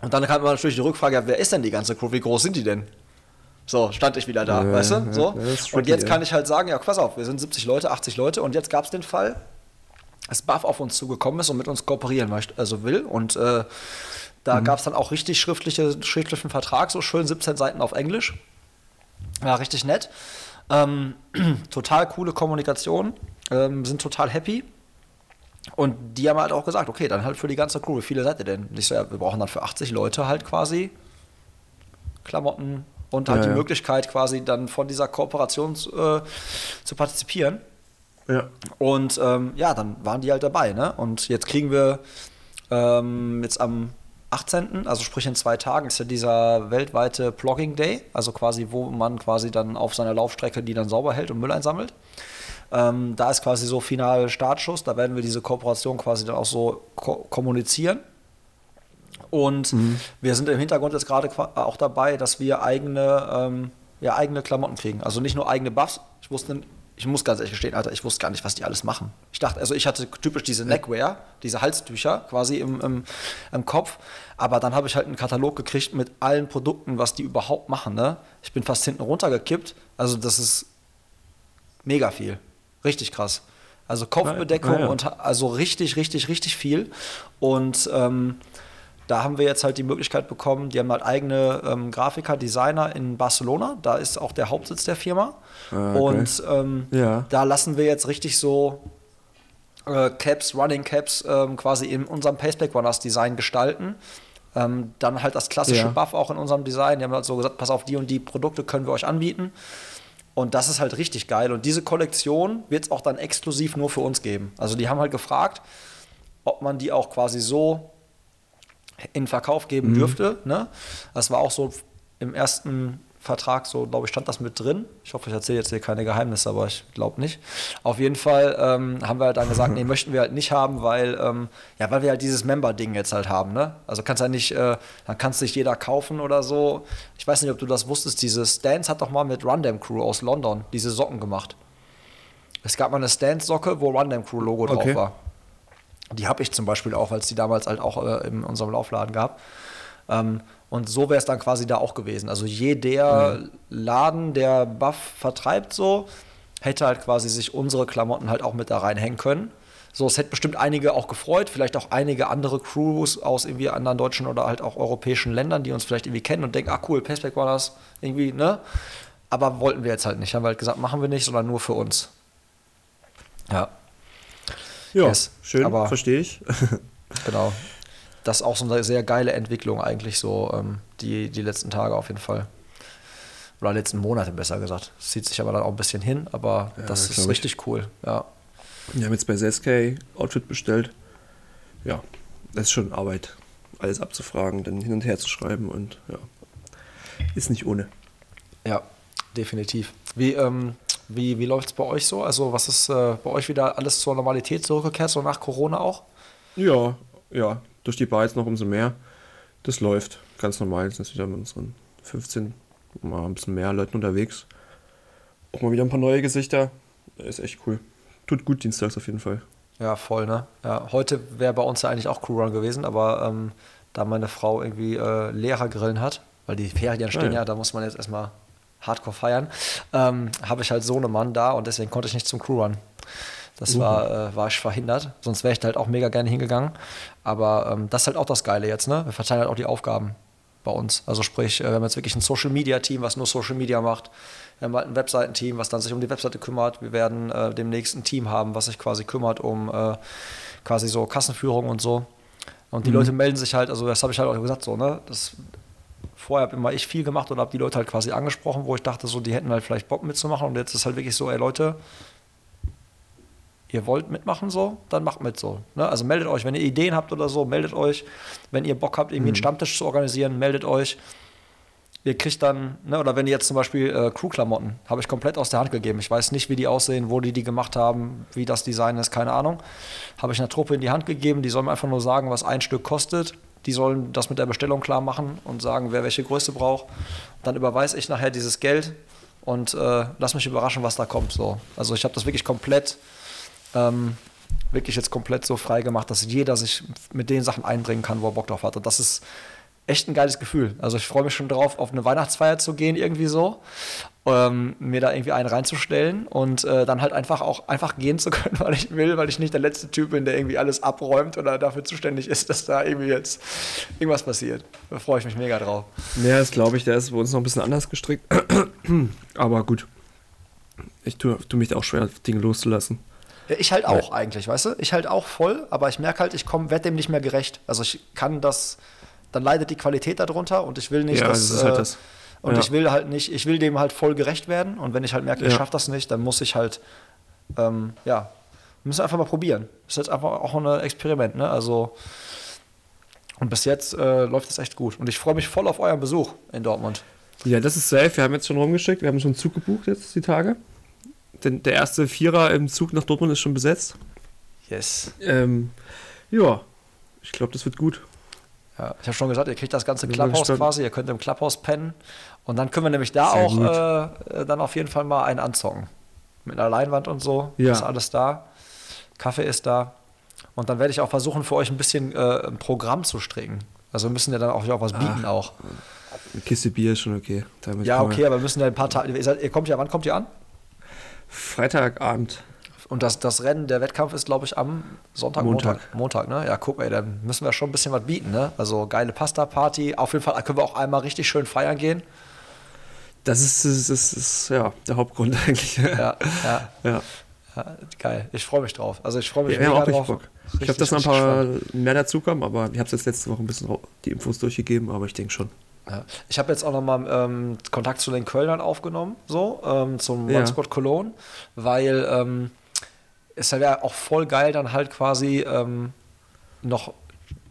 Und dann kam man natürlich die Rückfrage, ja, wer ist denn die ganze Crew? Wie groß sind die denn? So, stand ich wieder da, Ja, weißt du? so. ja, und jetzt kann ich halt sagen, ja, pass auf, wir sind 70 Leute, 80 Leute und jetzt gab es den Fall, dass Buff auf uns zugekommen ist und mit uns kooperieren möchte, also will. Und äh, da Mhm. gab es dann auch richtig schriftliche, schriftlichen Vertrag, so schön 17 Seiten auf Englisch. War richtig nett. Ähm, total coole Kommunikation, ähm, sind total happy. Und die haben halt auch gesagt, okay, dann halt für die ganze Crew, wie viele seid ihr denn? Und ich so, ja, wir brauchen dann für 80 Leute halt quasi Klamotten und halt Ja, die ja. Möglichkeit quasi dann von dieser Kooperation äh, zu partizipieren. Ja. Und ähm, ja, dann waren die halt dabei, ne? Und jetzt kriegen wir ähm, jetzt am 18., also sprich in zwei Tagen, ist ja dieser weltweite Plogging Day, also quasi, wo man quasi dann auf seiner Laufstrecke die dann sauber hält und Müll einsammelt. Ähm, da ist quasi so final Startschuss, da werden wir diese Kooperation quasi dann auch so ko kommunizieren. Und wir sind im Hintergrund jetzt gerade auch dabei, dass wir eigene, ähm, ja, eigene Klamotten kriegen. Also nicht nur eigene Buffs. Ich wusste, ich muss ganz ehrlich gestehen, Alter, ich wusste gar nicht, was die alles machen. Ich dachte, also ich hatte typisch diese Neckwear, diese Halstücher quasi im, im, im Kopf. Aber dann habe ich halt einen Katalog gekriegt mit allen Produkten, was die überhaupt machen. Ne? Ich bin fast hinten runtergekippt. Also das ist mega viel. Richtig krass. Also Kopfbedeckung Ah, ja. und also richtig, richtig, richtig viel. Und ähm, da haben wir jetzt halt die Möglichkeit bekommen, die haben halt eigene ähm, Grafiker, Designer in Barcelona. Da ist auch der Hauptsitz der Firma. Ah, okay. Und ähm, Ja. da lassen wir jetzt richtig so äh, Caps, Running Caps ähm, quasi in unserem Paceback Runners Design gestalten. Ähm, dann halt das klassische Ja. Buff auch in unserem Design. Die haben halt so gesagt, pass auf, die und die Produkte können wir euch anbieten. Und das ist halt richtig geil. Und diese Kollektion wird es auch dann exklusiv nur für uns geben. Also die haben halt gefragt, ob man die auch quasi so in Verkauf geben dürfte. Ne? Das war auch so im ersten Vertrag, so glaube ich, stand das mit drin. Ich hoffe, ich erzähle jetzt hier keine Geheimnisse, aber ich glaube nicht. Auf jeden Fall ähm, haben wir halt dann gesagt, nee, möchten wir halt nicht haben, weil, ähm, ja, weil wir halt dieses Member-Ding jetzt halt haben. Ne? Also kannst ja nicht, äh, dann kann es nicht jeder kaufen oder so. Ich weiß nicht, ob du das wusstest, diese Stance hat doch mal mit Rundam Crew aus London diese Socken gemacht. Es gab mal eine Stance-Socke, wo Rundam Crew Logo drauf Okay. war. Die habe ich zum Beispiel auch, weil es die damals halt auch äh, in unserem Laufladen gab. Ähm, und so wäre es dann quasi da auch gewesen. Also jeder Laden, der Buff vertreibt, so, hätte halt quasi sich unsere Klamotten halt auch mit da reinhängen können. So, es hätte bestimmt einige auch gefreut, vielleicht auch einige andere Crews aus irgendwie anderen deutschen oder halt auch europäischen Ländern, die uns vielleicht irgendwie kennen und denken, ah cool, Paceback war das irgendwie, ne? Aber wollten wir jetzt halt nicht. Haben wir halt gesagt, machen wir nicht, sondern nur für uns. Ja. Ja, Yes, schön, verstehe ich. Genau. Das ist auch so eine sehr geile Entwicklung eigentlich so, ähm, die, die letzten Tage auf jeden Fall. Oder letzten Monate besser gesagt. Das zieht sich aber dann auch ein bisschen hin, aber Ja, das ist glaub ich. richtig cool. Ja. Wir haben jetzt bei SK Outfit bestellt. Ja, das ist schon Arbeit, alles abzufragen, dann hin und her zu schreiben und ja, ist nicht ohne. Ja, definitiv. Wie, ähm, wie, wie läuft es bei euch so? Also, was ist äh, bei euch wieder alles zur Normalität zurückgekehrt, so nach Corona auch? Ja, ja, durch die Bar jetzt noch umso mehr. Das läuft ganz normal. Jetzt sind wieder mit unseren 15, mal ein bisschen mehr Leuten unterwegs. Auch mal wieder ein paar neue Gesichter. Ist echt cool. Tut gut dienstags auf jeden Fall. Ja, voll, ne? Ja, heute wäre bei uns ja eigentlich auch Crewrun gewesen, aber ähm, da meine Frau irgendwie äh, Lehrergrillen hat, weil die Ferien stehen ja. ja, da muss man jetzt erstmal hardcore feiern, ähm, habe ich halt so einen Mann da und deswegen konnte ich nicht zum Crewrun. Das war, äh, war ich verhindert, sonst wäre ich da halt auch mega gerne hingegangen. Aber ähm, das ist halt auch das Geile jetzt, ne? Wir verteilen halt auch die Aufgaben. bei uns. Also sprich, äh, wir haben jetzt wirklich ein Social Media Team, was nur Social Media macht. Wir haben halt ein Webseitenteam, was dann sich um die Webseite kümmert. Wir werden äh, demnächst ein Team haben, was sich quasi kümmert um äh, quasi so Kassenführung und so. Und die Mhm. Leute melden sich halt, also das habe ich halt auch gesagt, so, ne? Das, vorher habe immer ich viel gemacht und habe die Leute halt quasi angesprochen, wo ich dachte, so, die hätten halt vielleicht Bock mitzumachen. Und jetzt ist halt wirklich so, ey Leute, ihr wollt mitmachen so, dann macht mit so. Ne? Also meldet euch, wenn ihr Ideen habt oder so, meldet euch. Wenn ihr Bock habt, irgendwie einen Stammtisch zu organisieren, meldet euch. Ihr kriegt dann, ne, oder wenn ihr jetzt zum Beispiel äh, Crew-Klamotten, habe ich komplett aus der Hand gegeben. Ich weiß nicht, wie die aussehen, wo die die gemacht haben, wie das Design ist, keine Ahnung. Habe ich einer Truppe in die Hand gegeben, die sollen mir einfach nur sagen, was ein Stück kostet. Die sollen das mit der Bestellung klar machen und sagen, wer welche Größe braucht. Dann überweise ich nachher dieses Geld und äh, lass mich überraschen, was da kommt. So. Also ich habe das wirklich komplett ähm, wirklich jetzt komplett so frei gemacht, dass jeder sich mit den Sachen einbringen kann, wo er Bock drauf hat. Und das ist echt ein geiles Gefühl. Also ich freue mich schon drauf, auf eine Weihnachtsfeier zu gehen, irgendwie so. Ähm, mir da irgendwie einen reinzustellen und äh, dann halt einfach auch einfach gehen zu können, weil ich will, weil ich nicht der letzte Typ bin, der irgendwie alles abräumt oder dafür zuständig ist, dass da irgendwie jetzt irgendwas passiert. Da freue ich mich mega drauf. Ja, das glaube ich, der ist bei uns noch ein bisschen anders gestrickt. Aber gut. Ich tue, tue mich da auch schwer, Dinge loszulassen. Ja, ich halt auch eigentlich, weißt du? Ich halt auch voll, aber ich merke halt, ich komme, werde dem nicht mehr gerecht. Also ich kann das, dann leidet die Qualität darunter und ich will nicht, Ja, dass, das ist halt äh, das. und Ja. ich will halt nicht, ich will dem halt voll gerecht werden und wenn ich halt merke, ich Ja. schaffe das nicht, dann muss ich halt, ähm, ja, müssen einfach mal probieren. Das ist jetzt einfach auch ein Experiment, ne? Also und bis jetzt äh, läuft es echt gut und ich freue mich voll auf euren Besuch in Dortmund. Ja, das ist safe. Wir haben jetzt schon rumgeschickt. Wir haben schon einen Zug gebucht jetzt die Tage. Denn der erste Vierer im Zug nach Dortmund ist schon besetzt. Yes. Ähm, ja, ich glaube, das wird gut. Ja, ich habe schon gesagt, ihr kriegt das ganze Clubhouse quasi, ihr könnt im Clubhouse pennen und dann können wir nämlich da Sehr auch äh, äh, dann auf jeden Fall mal einen anzocken. Mit einer Leinwand und so, Ja. ist alles da. Kaffee ist da. Und dann werde ich auch versuchen, für euch ein bisschen äh, ein Programm zu stricken. Also wir müssen ja dann auch, auch was bieten auch. Eine Kiste Bier ist schon okay. Damit Ja, okay, aber wir müssen ja ein paar Tage. Ihr kommt ja, wann kommt ihr an? Freitagabend. Und das, das Rennen, der Wettkampf ist, glaube ich, am Sonntag, Montag. Montag. Montag, ne? Ja, guck, ey, dann müssen wir schon ein bisschen was bieten, ne? Also geile Pasta-Party. Auf jeden Fall können wir auch einmal richtig schön feiern gehen. Das ist, das ist, das ist ja der Hauptgrund eigentlich. Ja, ja. ja. Ja, geil. Ich freue mich drauf. Also ich freue mich Ja, mega auch richtig drauf. Bock. Ich hoffe, dass noch ein Richtig, paar richtig mehr dazukommen, aber ich habe jetzt letzte Woche ein bisschen die Infos durchgegeben, aber ich denke schon. spannend. Ja. Ich habe jetzt auch nochmal ähm, Kontakt zu den Kölnern aufgenommen, so, ähm, zum Ja. One Squad Cologne, weil ähm, es wäre auch voll geil, dann halt quasi ähm, noch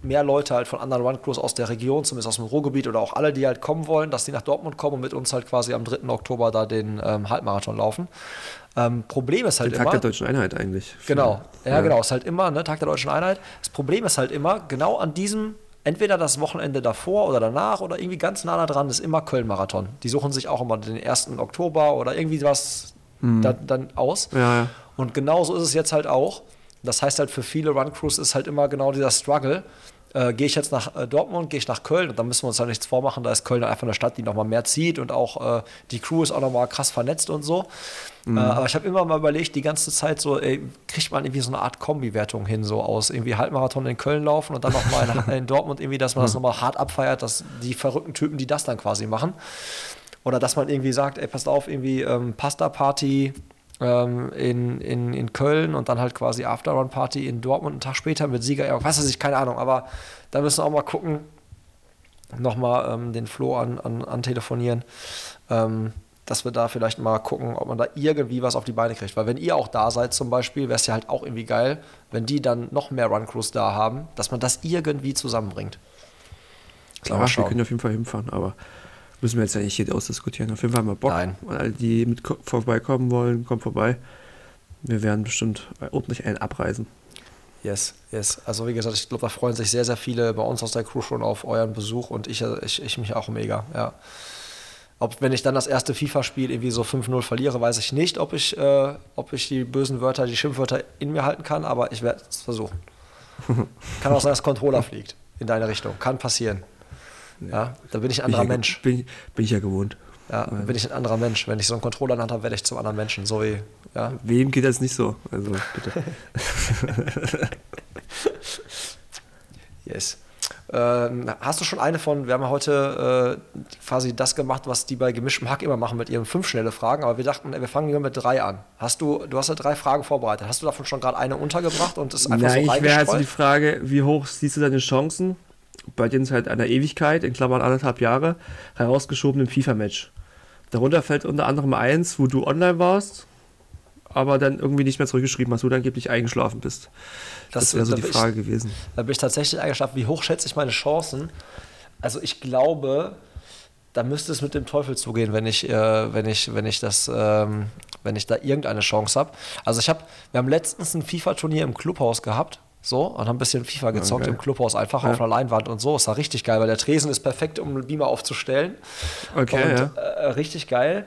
mehr Leute halt von anderen Run Crews aus der Region, zumindest aus dem Ruhrgebiet oder auch alle, die halt kommen wollen, dass die nach Dortmund kommen und mit uns halt quasi am 3. Oktober da den ähm, Halbmarathon laufen. Ähm, Problem ist halt Den Tag immer, der deutschen Einheit eigentlich. Genau, ja, genau, ist halt immer, ne, Tag der Deutschen Einheit. Das Problem ist halt immer, genau an diesem, entweder das Wochenende davor oder danach oder irgendwie ganz nah da dran, ist immer Köln-Marathon. Die suchen sich auch immer den 1. Oktober oder irgendwie was da, dann aus. Ja, ja. Und genau so ist es jetzt halt auch. Das heißt halt für viele Run-Crews ist halt immer genau dieser Struggle. Äh, gehe ich jetzt nach äh, Dortmund, gehe ich nach Köln und dann müssen wir uns halt nichts vormachen. Da ist Köln einfach eine Stadt, die nochmal mehr zieht und auch äh, die Crew ist auch nochmal krass vernetzt und so. Äh, aber ich habe immer mal überlegt, die ganze Zeit so, ey, kriegt man irgendwie so eine Art Kombi-Wertung hin, so aus irgendwie Halbmarathon in Köln laufen und dann nochmal in, in Dortmund irgendwie, dass man das nochmal hart abfeiert, dass die verrückten Typen, die das dann quasi machen. Oder dass man irgendwie sagt, ey, passt auf, irgendwie ähm, Pasta-Party ähm, in, in, in Köln und dann halt quasi After-Run-Party in Dortmund einen Tag später mit Sieger, ja, was weiß ich, keine Ahnung, aber da müssen wir auch mal gucken, nochmal ähm, den Flo an, an, an telefonieren, ähm, dass wir da vielleicht mal gucken, ob man da irgendwie was auf die Beine kriegt. Weil wenn ihr auch da seid zum Beispiel, wäre es ja halt auch irgendwie geil, wenn die dann noch mehr Run-Crews da haben, dass man das irgendwie zusammenbringt. Klar, wir können auf jeden Fall hinfahren, aber müssen wir jetzt ja nicht hier ausdiskutieren. Auf jeden Fall haben wir Bock. Nein. Und alle, die mit ko- vorbeikommen wollen, kommt vorbei. Wir werden bestimmt ordentlich einen abreisen. Yes, yes. Also wie gesagt, ich glaube, da freuen sich sehr, sehr viele bei uns aus der Crew schon auf euren Besuch und ich, äh, ich, ich mich auch mega, ja. Ob, wenn ich dann das erste FIFA-Spiel irgendwie so 5-0 verliere, weiß ich nicht, ob ich, äh, ob ich die bösen Wörter, die Schimpfwörter in mir halten kann, aber ich werde es versuchen. kann auch sein, dass Controller fliegt in deine Richtung. Kann passieren. Ja, da bin ich ein anderer bin ich ja, Mensch. Bin, bin ich ja gewohnt. Ja, bin ich ein anderer Mensch. Wenn ich so einen Controller in der Hand habe, werde ich zum anderen Menschen. So wie, ja. Wem geht das nicht so? Also bitte. Yes. Ähm, hast du schon eine von, wir haben ja heute äh, quasi das gemacht, was die bei gemischtem Hack immer machen mit ihren fünf schnelle Fragen, aber wir dachten, wir fangen lieber mit drei an. Hast du, du hast ja drei Fragen vorbereitet. Hast du davon schon gerade eine untergebracht und ist einfach Nein, so ich wäre halt so die? Frage, wie hoch siehst du deine Chancen, bei denen halt einer Ewigkeit, in Klammern anderthalb Jahre, herausgeschobenem FIFA-Match? Darunter fällt unter anderem eins, wo du online warst, aber dann irgendwie nicht mehr zurückgeschrieben hast, wo du angeblich eingeschlafen bist. Das, Das- wäre so die bin ich- Frage gewesen. Da bin ich tatsächlich eingeschlafen. Wie hoch schätze ich meine Chancen? Also ich glaube, da müsste es mit dem Teufel zugehen, wenn ich, äh, wenn ich, wenn ich das, ähm, wenn ich da irgendeine Chance habe. Also ich habe, wir haben letztens ein FIFA-Turnier im Clubhaus gehabt. So, und haben ein bisschen FIFA gezockt geil. im Clubhaus, einfach Ja. auf einer Leinwand und so. Es war richtig geil, weil der Tresen ist perfekt, um einen Beamer aufzustellen. Okay, und, ja. äh, richtig geil.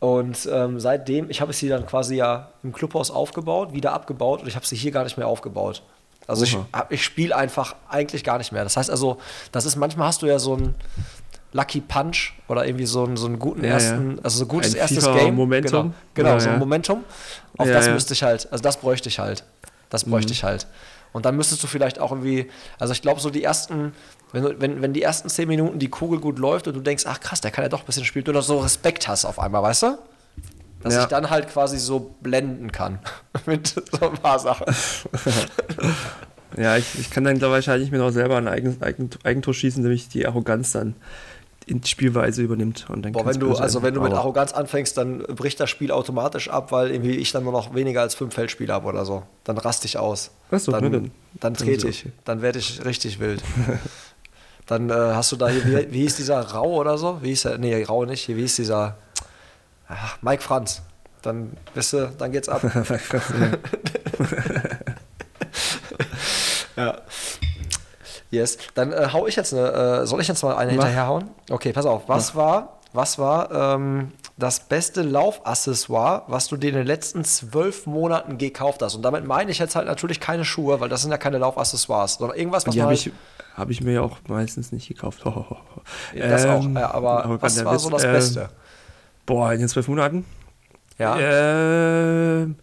Und ähm, seitdem, ich habe sie dann quasi ja im Clubhaus aufgebaut, wieder abgebaut und ich habe sie hier gar nicht mehr aufgebaut. Also ich, Oha. hab- ich spiele einfach eigentlich gar nicht mehr. Das heißt also, das ist manchmal hast du ja so einen Lucky Punch oder irgendwie so einen, so einen guten Ja, ersten, ja. also so ein gutes Ein erstes FIFA Game. Momentum. Genau, genau Ja, so ein. Momentum. Auf das. Mhm. müsste ich halt, also das bräuchte ich halt. Das bräuchte ich halt. Und dann müsstest du vielleicht auch irgendwie, also ich glaube so die ersten, wenn, du, wenn, wenn die ersten zehn Minuten die Kugel gut läuft und du denkst, ach krass, der kann ja doch ein bisschen spielen, du da so Respekt hast auf einmal, weißt du? Dass Ja. ich dann halt quasi so blenden kann mit so ein paar Sachen. Ja, ich, ich kann dann glaub, wahrscheinlich mir noch selber ein Eigen, Eigen, Eigentor schießen, nämlich die Arroganz dann die Spielweise übernimmt. Und dann Boah, wenn du, also wenn du mit Arroganz anfängst, dann bricht das Spiel automatisch ab, weil irgendwie ich dann nur noch weniger als fünf Feldspiele habe oder so. Dann raste ich aus. Ach so, dann, dann, dann- trete ich. Dann werde ich richtig wild. dann äh, hast du da hier, wie, wie hieß dieser Rau oder so? Wie hieß der? Nee, Rau nicht. Hier, wie hieß dieser? Ach, Mike Franz. Dann bist du, dann geht's ab. ja. Yes. Dann äh, hau ich jetzt eine, äh, soll ich jetzt mal eine Mach. hinterherhauen? Okay, pass auf. Was war, was war ähm, das beste Laufaccessoire, was du dir in den letzten zwölf Monaten gekauft hast? Und damit meine ich jetzt halt natürlich keine Schuhe, weil das sind ja keine Laufaccessoires, sondern irgendwas, was die man habe halt, ich, hab ich mir ja auch meistens nicht gekauft. Ja, das auch, Ähm, ja, aber arroganter was war so Witz. das Ähm, Beste? Boah, in den zwölf Monaten? Ja. Ähm,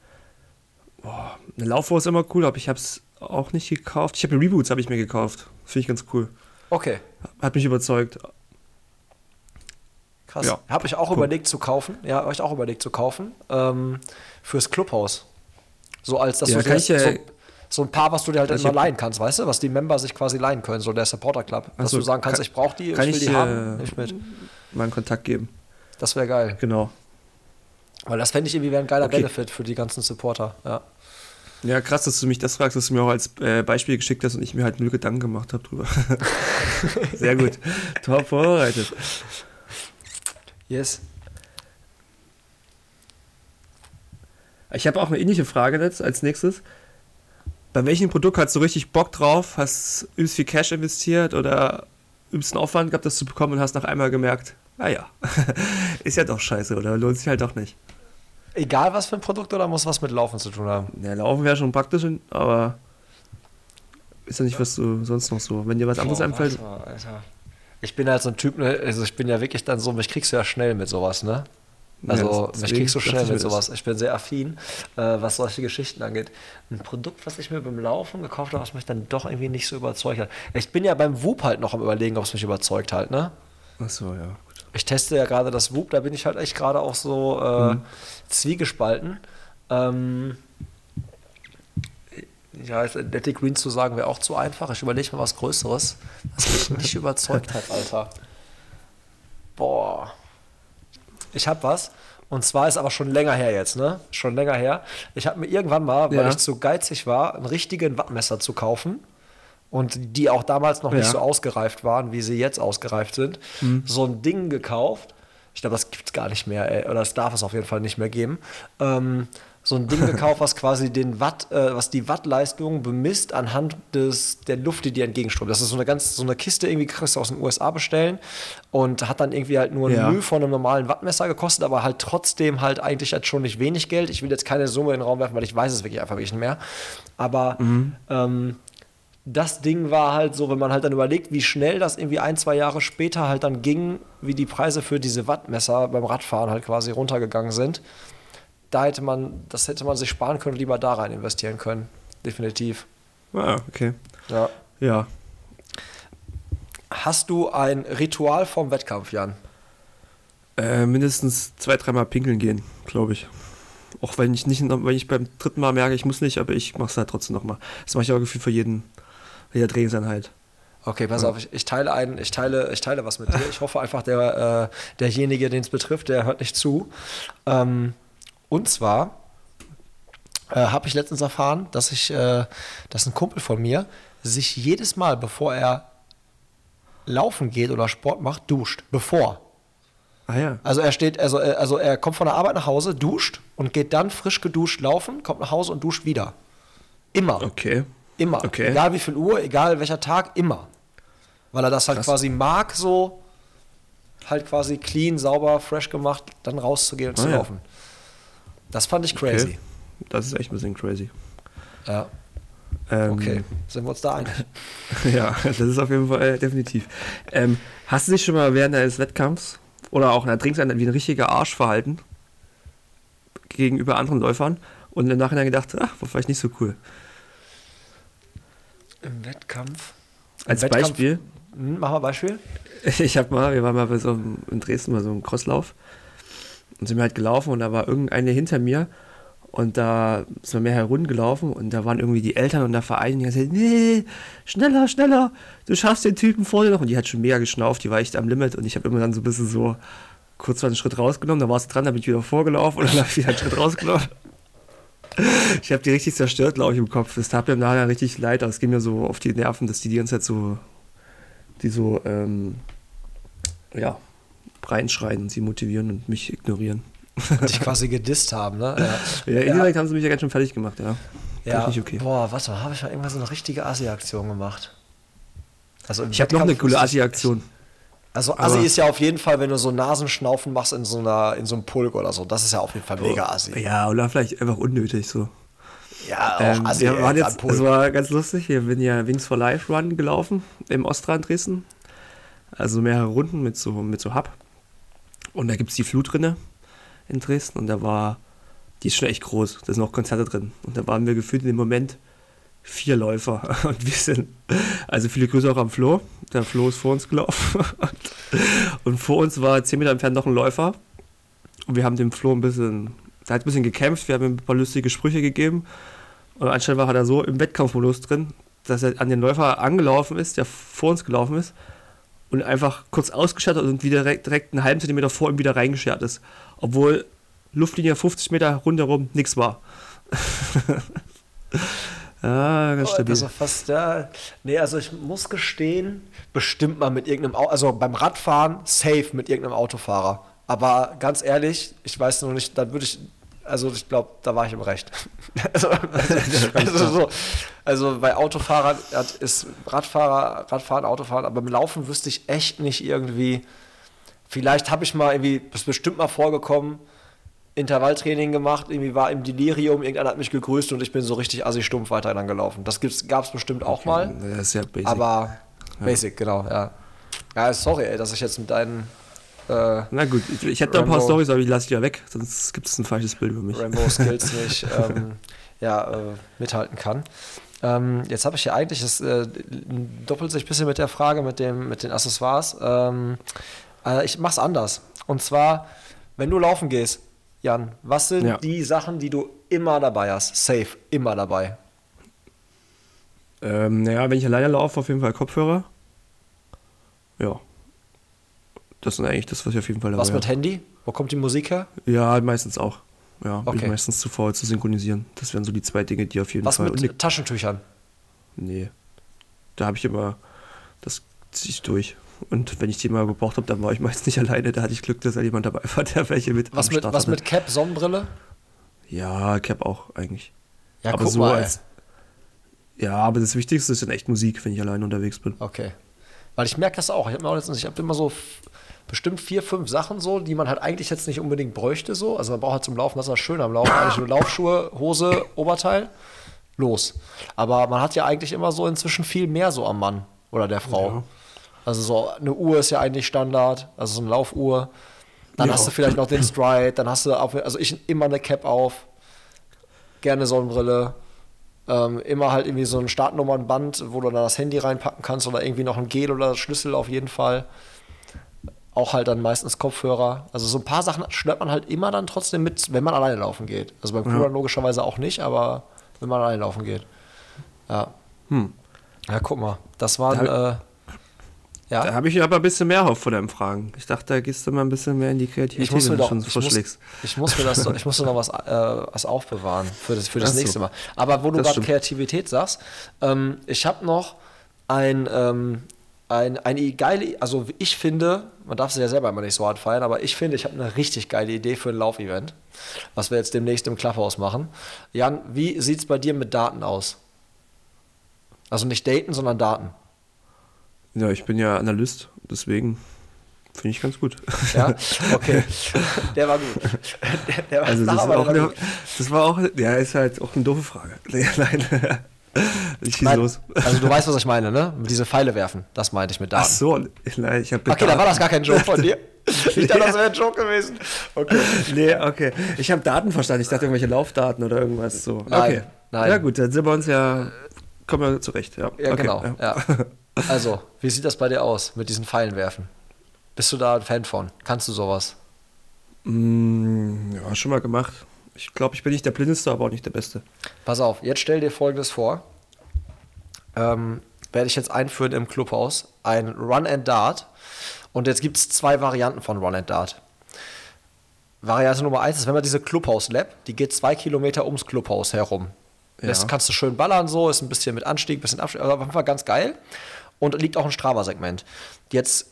boah, eine Laufuhr ist immer cool, aber ich habe es auch nicht gekauft. Ich habe Reboots habe ich mir gekauft. Finde ich ganz cool. Okay, Hat mich überzeugt. krass. Ja. Habe ich auch Cool. überlegt zu kaufen. Ja, habe ich auch überlegt zu kaufen. Ähm, fürs Clubhaus. So als dass Ja, du kann dir ich ja- so, so ein paar, was du dir halt Ich immer hab- leihen kannst, weißt du, was die Member sich quasi leihen können, so der Supporter Club. Dass Ach so, du sagen kannst, kann- ich brauche die, ich will ich, die äh, haben, nicht mit. Mal einen Kontakt geben. Das wäre geil. Genau. Weil das fände ich irgendwie wäre ein geiler Okay. Benefit für die ganzen Supporter. Ja. Ja, krass, dass du mich das fragst, dass du mir auch als äh, Beispiel geschickt hast und ich mir halt null Gedanken gemacht habe drüber. Sehr gut. Top vorbereitet. Yes. Ich habe auch eine ähnliche Frage jetzt als nächstes. Bei welchem Produkt hast du richtig Bock drauf? Hast übelst viel Cash investiert oder übelst einen Aufwand gehabt, das zu bekommen und hast nach einmal gemerkt, naja, ist ja doch scheiße oder lohnt sich halt doch nicht. Egal was für ein Produkt oder muss was mit Laufen zu tun haben? Ja, laufen wäre schon praktisch, aber ist ja nicht, was du sonst noch so. Wenn dir was anderes Boah, einfällt, Alter. Ich bin halt so ein Typ, ne, also ich bin ja wirklich dann so, mich kriegst du ja schnell mit sowas, ne? Also Ja, mich deswegen kriegst du dachte schnell ich mit sowas. Ich bin sehr affin, äh, was solche Geschichten angeht. Ein Produkt, was ich mir beim Laufen gekauft habe, was mich dann doch irgendwie nicht so überzeugt hat. Ich bin ja beim Whoop halt noch am überlegen, ob es mich überzeugt halt, ne? Achso, ja. Ich teste ja gerade das Whoop, da bin ich halt echt gerade auch so äh, Mhm. zwiegespalten. Ähm, ja, Athletic Green zu sagen wäre auch zu einfach. Ich überlege mal was Größeres, was mich nicht überzeugt hat, Alter. Boah. Ich habe was. Und zwar ist aber schon länger her jetzt, ne? Schon länger her. Ich habe mir irgendwann mal, weil Ja. ich zu geizig war, einen richtigen Wattmesser zu kaufen. Und die auch damals noch nicht Ja. so ausgereift waren, wie sie jetzt ausgereift sind. So ein Ding gekauft. Ich glaube, das gibt es gar nicht mehr, ey. oder das darf es auf jeden Fall nicht mehr geben. Ähm, so ein Ding gekauft, was quasi den Watt, äh, was die Wattleistung bemisst anhand des, der Luft, die dir entgegenströmt. Das ist so eine ganz, so eine Kiste irgendwie kannst du aus den USA bestellen und hat dann irgendwie halt nur ein Ja. Mühe von einem normalen Wattmesser gekostet, aber halt trotzdem halt eigentlich halt schon nicht wenig Geld. Ich will jetzt keine Summe in den Raum werfen, weil ich weiß es wirklich einfach wirklich nicht mehr. Aber ähm, das Ding war halt so, wenn man halt dann überlegt, wie schnell das irgendwie ein, zwei Jahre später halt dann ging, wie die Preise für diese Wattmesser beim Radfahren halt quasi runtergegangen sind, da hätte man, das hätte man sich sparen können und lieber da rein investieren können. Definitiv. Ah, okay. Ja. Ja. Hast du ein Ritual vom Wettkampf, Jan? Äh, mindestens zwei, dreimal pinkeln gehen, glaube ich. Auch wenn ich nicht, wenn ich beim dritten Mal merke, ich muss nicht, aber ich mache es halt trotzdem nochmal. Das mache ich aber gefühlt für jeden, jeder Trainingseinheit. Okay, pass auf, ich, ich, teile ein, ich teile, ich teile was mit dir. Ich hoffe einfach, der, äh, derjenige, den es betrifft, der hört nicht zu. Ähm, und zwar äh, habe ich letztens erfahren, dass ich, äh, dass ein Kumpel von mir sich jedes Mal, bevor er laufen geht oder Sport macht, duscht. Bevor. Ah ja. Also er steht, also, äh, also er kommt von der Arbeit nach Hause, duscht und geht dann frisch geduscht laufen, kommt nach Hause und duscht wieder. Immer. Okay. Immer. Okay. Egal wie viel Uhr, egal welcher Tag, immer. Weil er das halt Krass. quasi mag, so halt quasi clean, sauber, fresh gemacht, dann rauszugehen und Ah, zu ja. laufen. Das fand ich crazy. Okay. Das ist echt ein bisschen crazy. Ja, Ähm, okay. Sind wir uns da einig? Ja, das ist auf jeden Fall äh, definitiv. Ähm, hast du dich schon mal während eines Wettkampfs oder auch in der Trainingseinheit wie ein richtiger Arsch verhalten gegenüber anderen Läufern und im Nachhinein gedacht, ach, war vielleicht nicht so cool? Im Wettkampf? Als Wettkampf- Beispiel, Hm, mach mal Beispiel. ich habe mal, wir waren mal bei so einem, in Dresden bei so einem Crosslauf und sind wir halt gelaufen und da war irgendeine hinter mir und da sind wir mehr heruntergelaufen und da waren irgendwie die Eltern und der Verein die ganze Zeit, nee, schneller, schneller, du schaffst den Typen vor dir noch und die hat schon mega geschnauft, die war echt am Limit und ich habe immer dann so ein bisschen so kurz mal einen Schritt rausgenommen, da war sie dran, da bin ich wieder vorgelaufen und dann habe ich wieder einen Schritt rausgenommen. Ich habe die richtig zerstört, glaube ich, im Kopf. Das tat mir im Nachhinein richtig leid, aber es ging mir so auf die Nerven, dass die die ganze Zeit so, die so, ähm, ja, reinschreien und sie motivieren und mich ignorieren. Dich quasi gedisst haben, ne? Ja. Ja, indirekt haben sie mich ja ganz schön fertig gemacht, ja. Ja, okay. boah, warte mal, habe ich mal irgendwann so eine richtige Assi-Aktion gemacht? Also Ich habe noch eine coole wusste Also Aber- Assi ist ja auf jeden Fall, wenn du so Nasenschnaufen machst in so einer, in so einem Pulk oder so. Das ist ja auf jeden Fall mega Assi. Ja, oder vielleicht einfach unnötig so. Ja, auch Ähm, Assi. wir waren am jetzt, Pulk. es war ganz lustig, wir sind ja Wings for Life Run gelaufen im Ostrand Dresden. Also mehrere Runden mit so, mit so Hub. Und da gibt es die Flutrinne in Dresden und da war, die ist schon echt groß, da sind auch Konzerte drin. Und da waren wir gefühlt in dem Moment vier Läufer. Und wir sind, also viele Grüße auch am Flo. Der Flo ist vor uns gelaufen. Und vor uns war zehn Meter entfernt noch ein Läufer. Und wir haben dem Flo ein bisschen, der hat ein bisschen gekämpft, wir haben ihm ein paar lustige Sprüche gegeben. Und anscheinend war er so im Wettkampfmodus drin, dass er an den Läufer angelaufen ist, der vor uns gelaufen ist, und einfach kurz ausgeschert hat und wieder direkt, direkt einen halben Zentimeter vor ihm wieder reingeschert ist. Obwohl Luftlinie 50 Meter rundherum nichts war. ja, ganz Oh, stabil. Also fast, ja. Nee, also ich muss gestehen, bestimmt mal mit irgendeinem Auto, also beim Radfahren safe mit irgendeinem Autofahrer. Aber ganz ehrlich, ich weiß noch nicht, dann würde ich, also ich glaube, da war ich im Recht. also, also, also, so, also bei Autofahrern hat- ist Radfahrer, Radfahren, Autofahren, aber beim Laufen wüsste ich echt nicht irgendwie, vielleicht habe ich mal irgendwie, das ist bestimmt mal vorgekommen, Intervalltraining gemacht, irgendwie war im Delirium, irgendeiner hat mich gegrüßt und ich bin so richtig assi stumpf weiter dann gelaufen. Das gab es bestimmt auch mal, Das ist ja basic. aber basic, genau, ja. Ja, sorry, ey, dass ich jetzt mit deinen äh, Na gut, ich, ich hätte da ein paar Storys, aber die lasse ich ja weg, sonst gibt es ein falsches Bild über mich. Rainbow Skills nicht ähm, ja, äh, mithalten kann. Ähm, jetzt habe ich ja eigentlich, das äh, doppelt sich ein bisschen mit der Frage mit, dem, mit den Accessoires. Ähm, äh, ich mache es anders. Und zwar, wenn du laufen gehst, Jan, was sind Ja. die Sachen, die du immer dabei hast? Safe, immer dabei. Ähm, naja, wenn ich alleine laufe, auf jeden Fall Kopfhörer. Ja. Das ist eigentlich das, was ich auf jeden Fall dabei Was mit habe. Handy? Wo kommt die Musik her? Ja, meistens auch. Ja, bin Okay. ich meistens zu faul zu synchronisieren. Das wären so die zwei Dinge, die auf jeden Was Fall. mit Und ne- Taschentüchern? nee. Da habe ich immer. Das ziehe ich durch. Und wenn ich die mal gebraucht habe, dann war ich meist nicht alleine. Da hatte ich Glück, dass da jemand dabei war, der welche mit Was mit, was mit Cap, Sonnenbrille? Ja, Cap auch eigentlich. Ja, aber so mal, als. Ja, aber das Wichtigste ist dann echt Musik, wenn ich alleine unterwegs bin. Okay. Weil ich merke das auch. Ich habe mir auch letztens, ich habe immer so bestimmt vier, fünf Sachen so, die man halt eigentlich jetzt nicht unbedingt bräuchte so. Also man braucht halt zum Laufen, das ist das Schöne am Laufen, eigentlich nur Laufschuhe, Hose, Oberteil, los. Aber man hat ja eigentlich immer so inzwischen viel mehr so am Mann oder der Frau. Ja. Also so eine Uhr ist ja eigentlich Standard, also so eine Laufuhr. Dann Ja. hast du vielleicht noch den Stride, dann hast du, auf, also ich immer eine Cap auf, gerne Sonnenbrille. Äh, Ähm, immer halt irgendwie so ein Startnummernband, wo du dann das Handy reinpacken kannst oder irgendwie noch ein Gel oder Schlüssel auf jeden Fall. Auch halt dann meistens Kopfhörer. Also so ein paar Sachen schleppt man halt immer dann trotzdem mit, wenn man alleine laufen geht. Also beim Crewrun logischerweise auch nicht, aber wenn man alleine laufen geht. Ja. Hm. Ja, guck mal. Das waren, Da- äh, ja. Da habe ich aber ein bisschen mehr auf vor deinen Fragen. Ich dachte, da gehst du mal ein bisschen mehr in die Kreativität, Ich muss mir wenn du doch, ich muss, ich muss mir das, ich muss mir noch was, äh, was aufbewahren für das, für das Ach so. nächste Mal. Aber wo du gerade. Kreativität sagst, ähm, ich habe noch ein, ähm, ein, eine geile, also ich finde, man darf es ja selber immer nicht so hart feiern, aber ich finde, ich habe eine richtig geile Idee für ein Laufevent, was wir jetzt demnächst im Clubhaus machen. Jan, wie sieht es bei dir mit Daten aus? Also nicht Daten, sondern Daten. Ja, ich bin ja Analyst, deswegen finde ich ganz gut. Ja, okay. Der war gut. Der, der war Also das, aber, auch war eine, gut. das war auch, ja, ist halt auch eine doofe Frage. Nee, Nein, ich schieß Nein, los. Also du weißt, was ich meine, ne? Diese Pfeile werfen. Das meinte ich mit Daten. Ach so, nein, ich habe Okay, da war das gar kein Joke von dir. Ich dachte, das wäre ein Joke gewesen. Okay. Nee, okay. Ich habe Daten verstanden. Ich dachte irgendwelche Laufdaten oder irgendwas so. Nein, okay. nein. Ja gut, dann sind wir uns ja, kommen wir zurecht. Ja, Ja, okay, genau. Ja. Also, wie sieht das bei dir aus mit diesen Pfeilen werfen? Bist du da ein Fan von? Kannst du sowas? Mm, ja, schon mal gemacht. Ich glaube, ich bin nicht der Blindeste, aber auch nicht der Beste. Pass auf, jetzt stell dir folgendes vor. Ähm, werde ich jetzt einführen im Clubhaus. Ein Run and Dart. Und jetzt gibt es zwei Varianten von Run and Dart. Variante Nummer eins ist, wenn man diese Clubhaus-Lab, die geht zwei Kilometer ums Clubhaus herum. Das Ja. kannst du schön ballern, so, ist ein bisschen mit Anstieg, ein bisschen Abstieg, aber auf jeden Fall ganz geil. Und liegt auch ein Strava-Segment. Jetzt,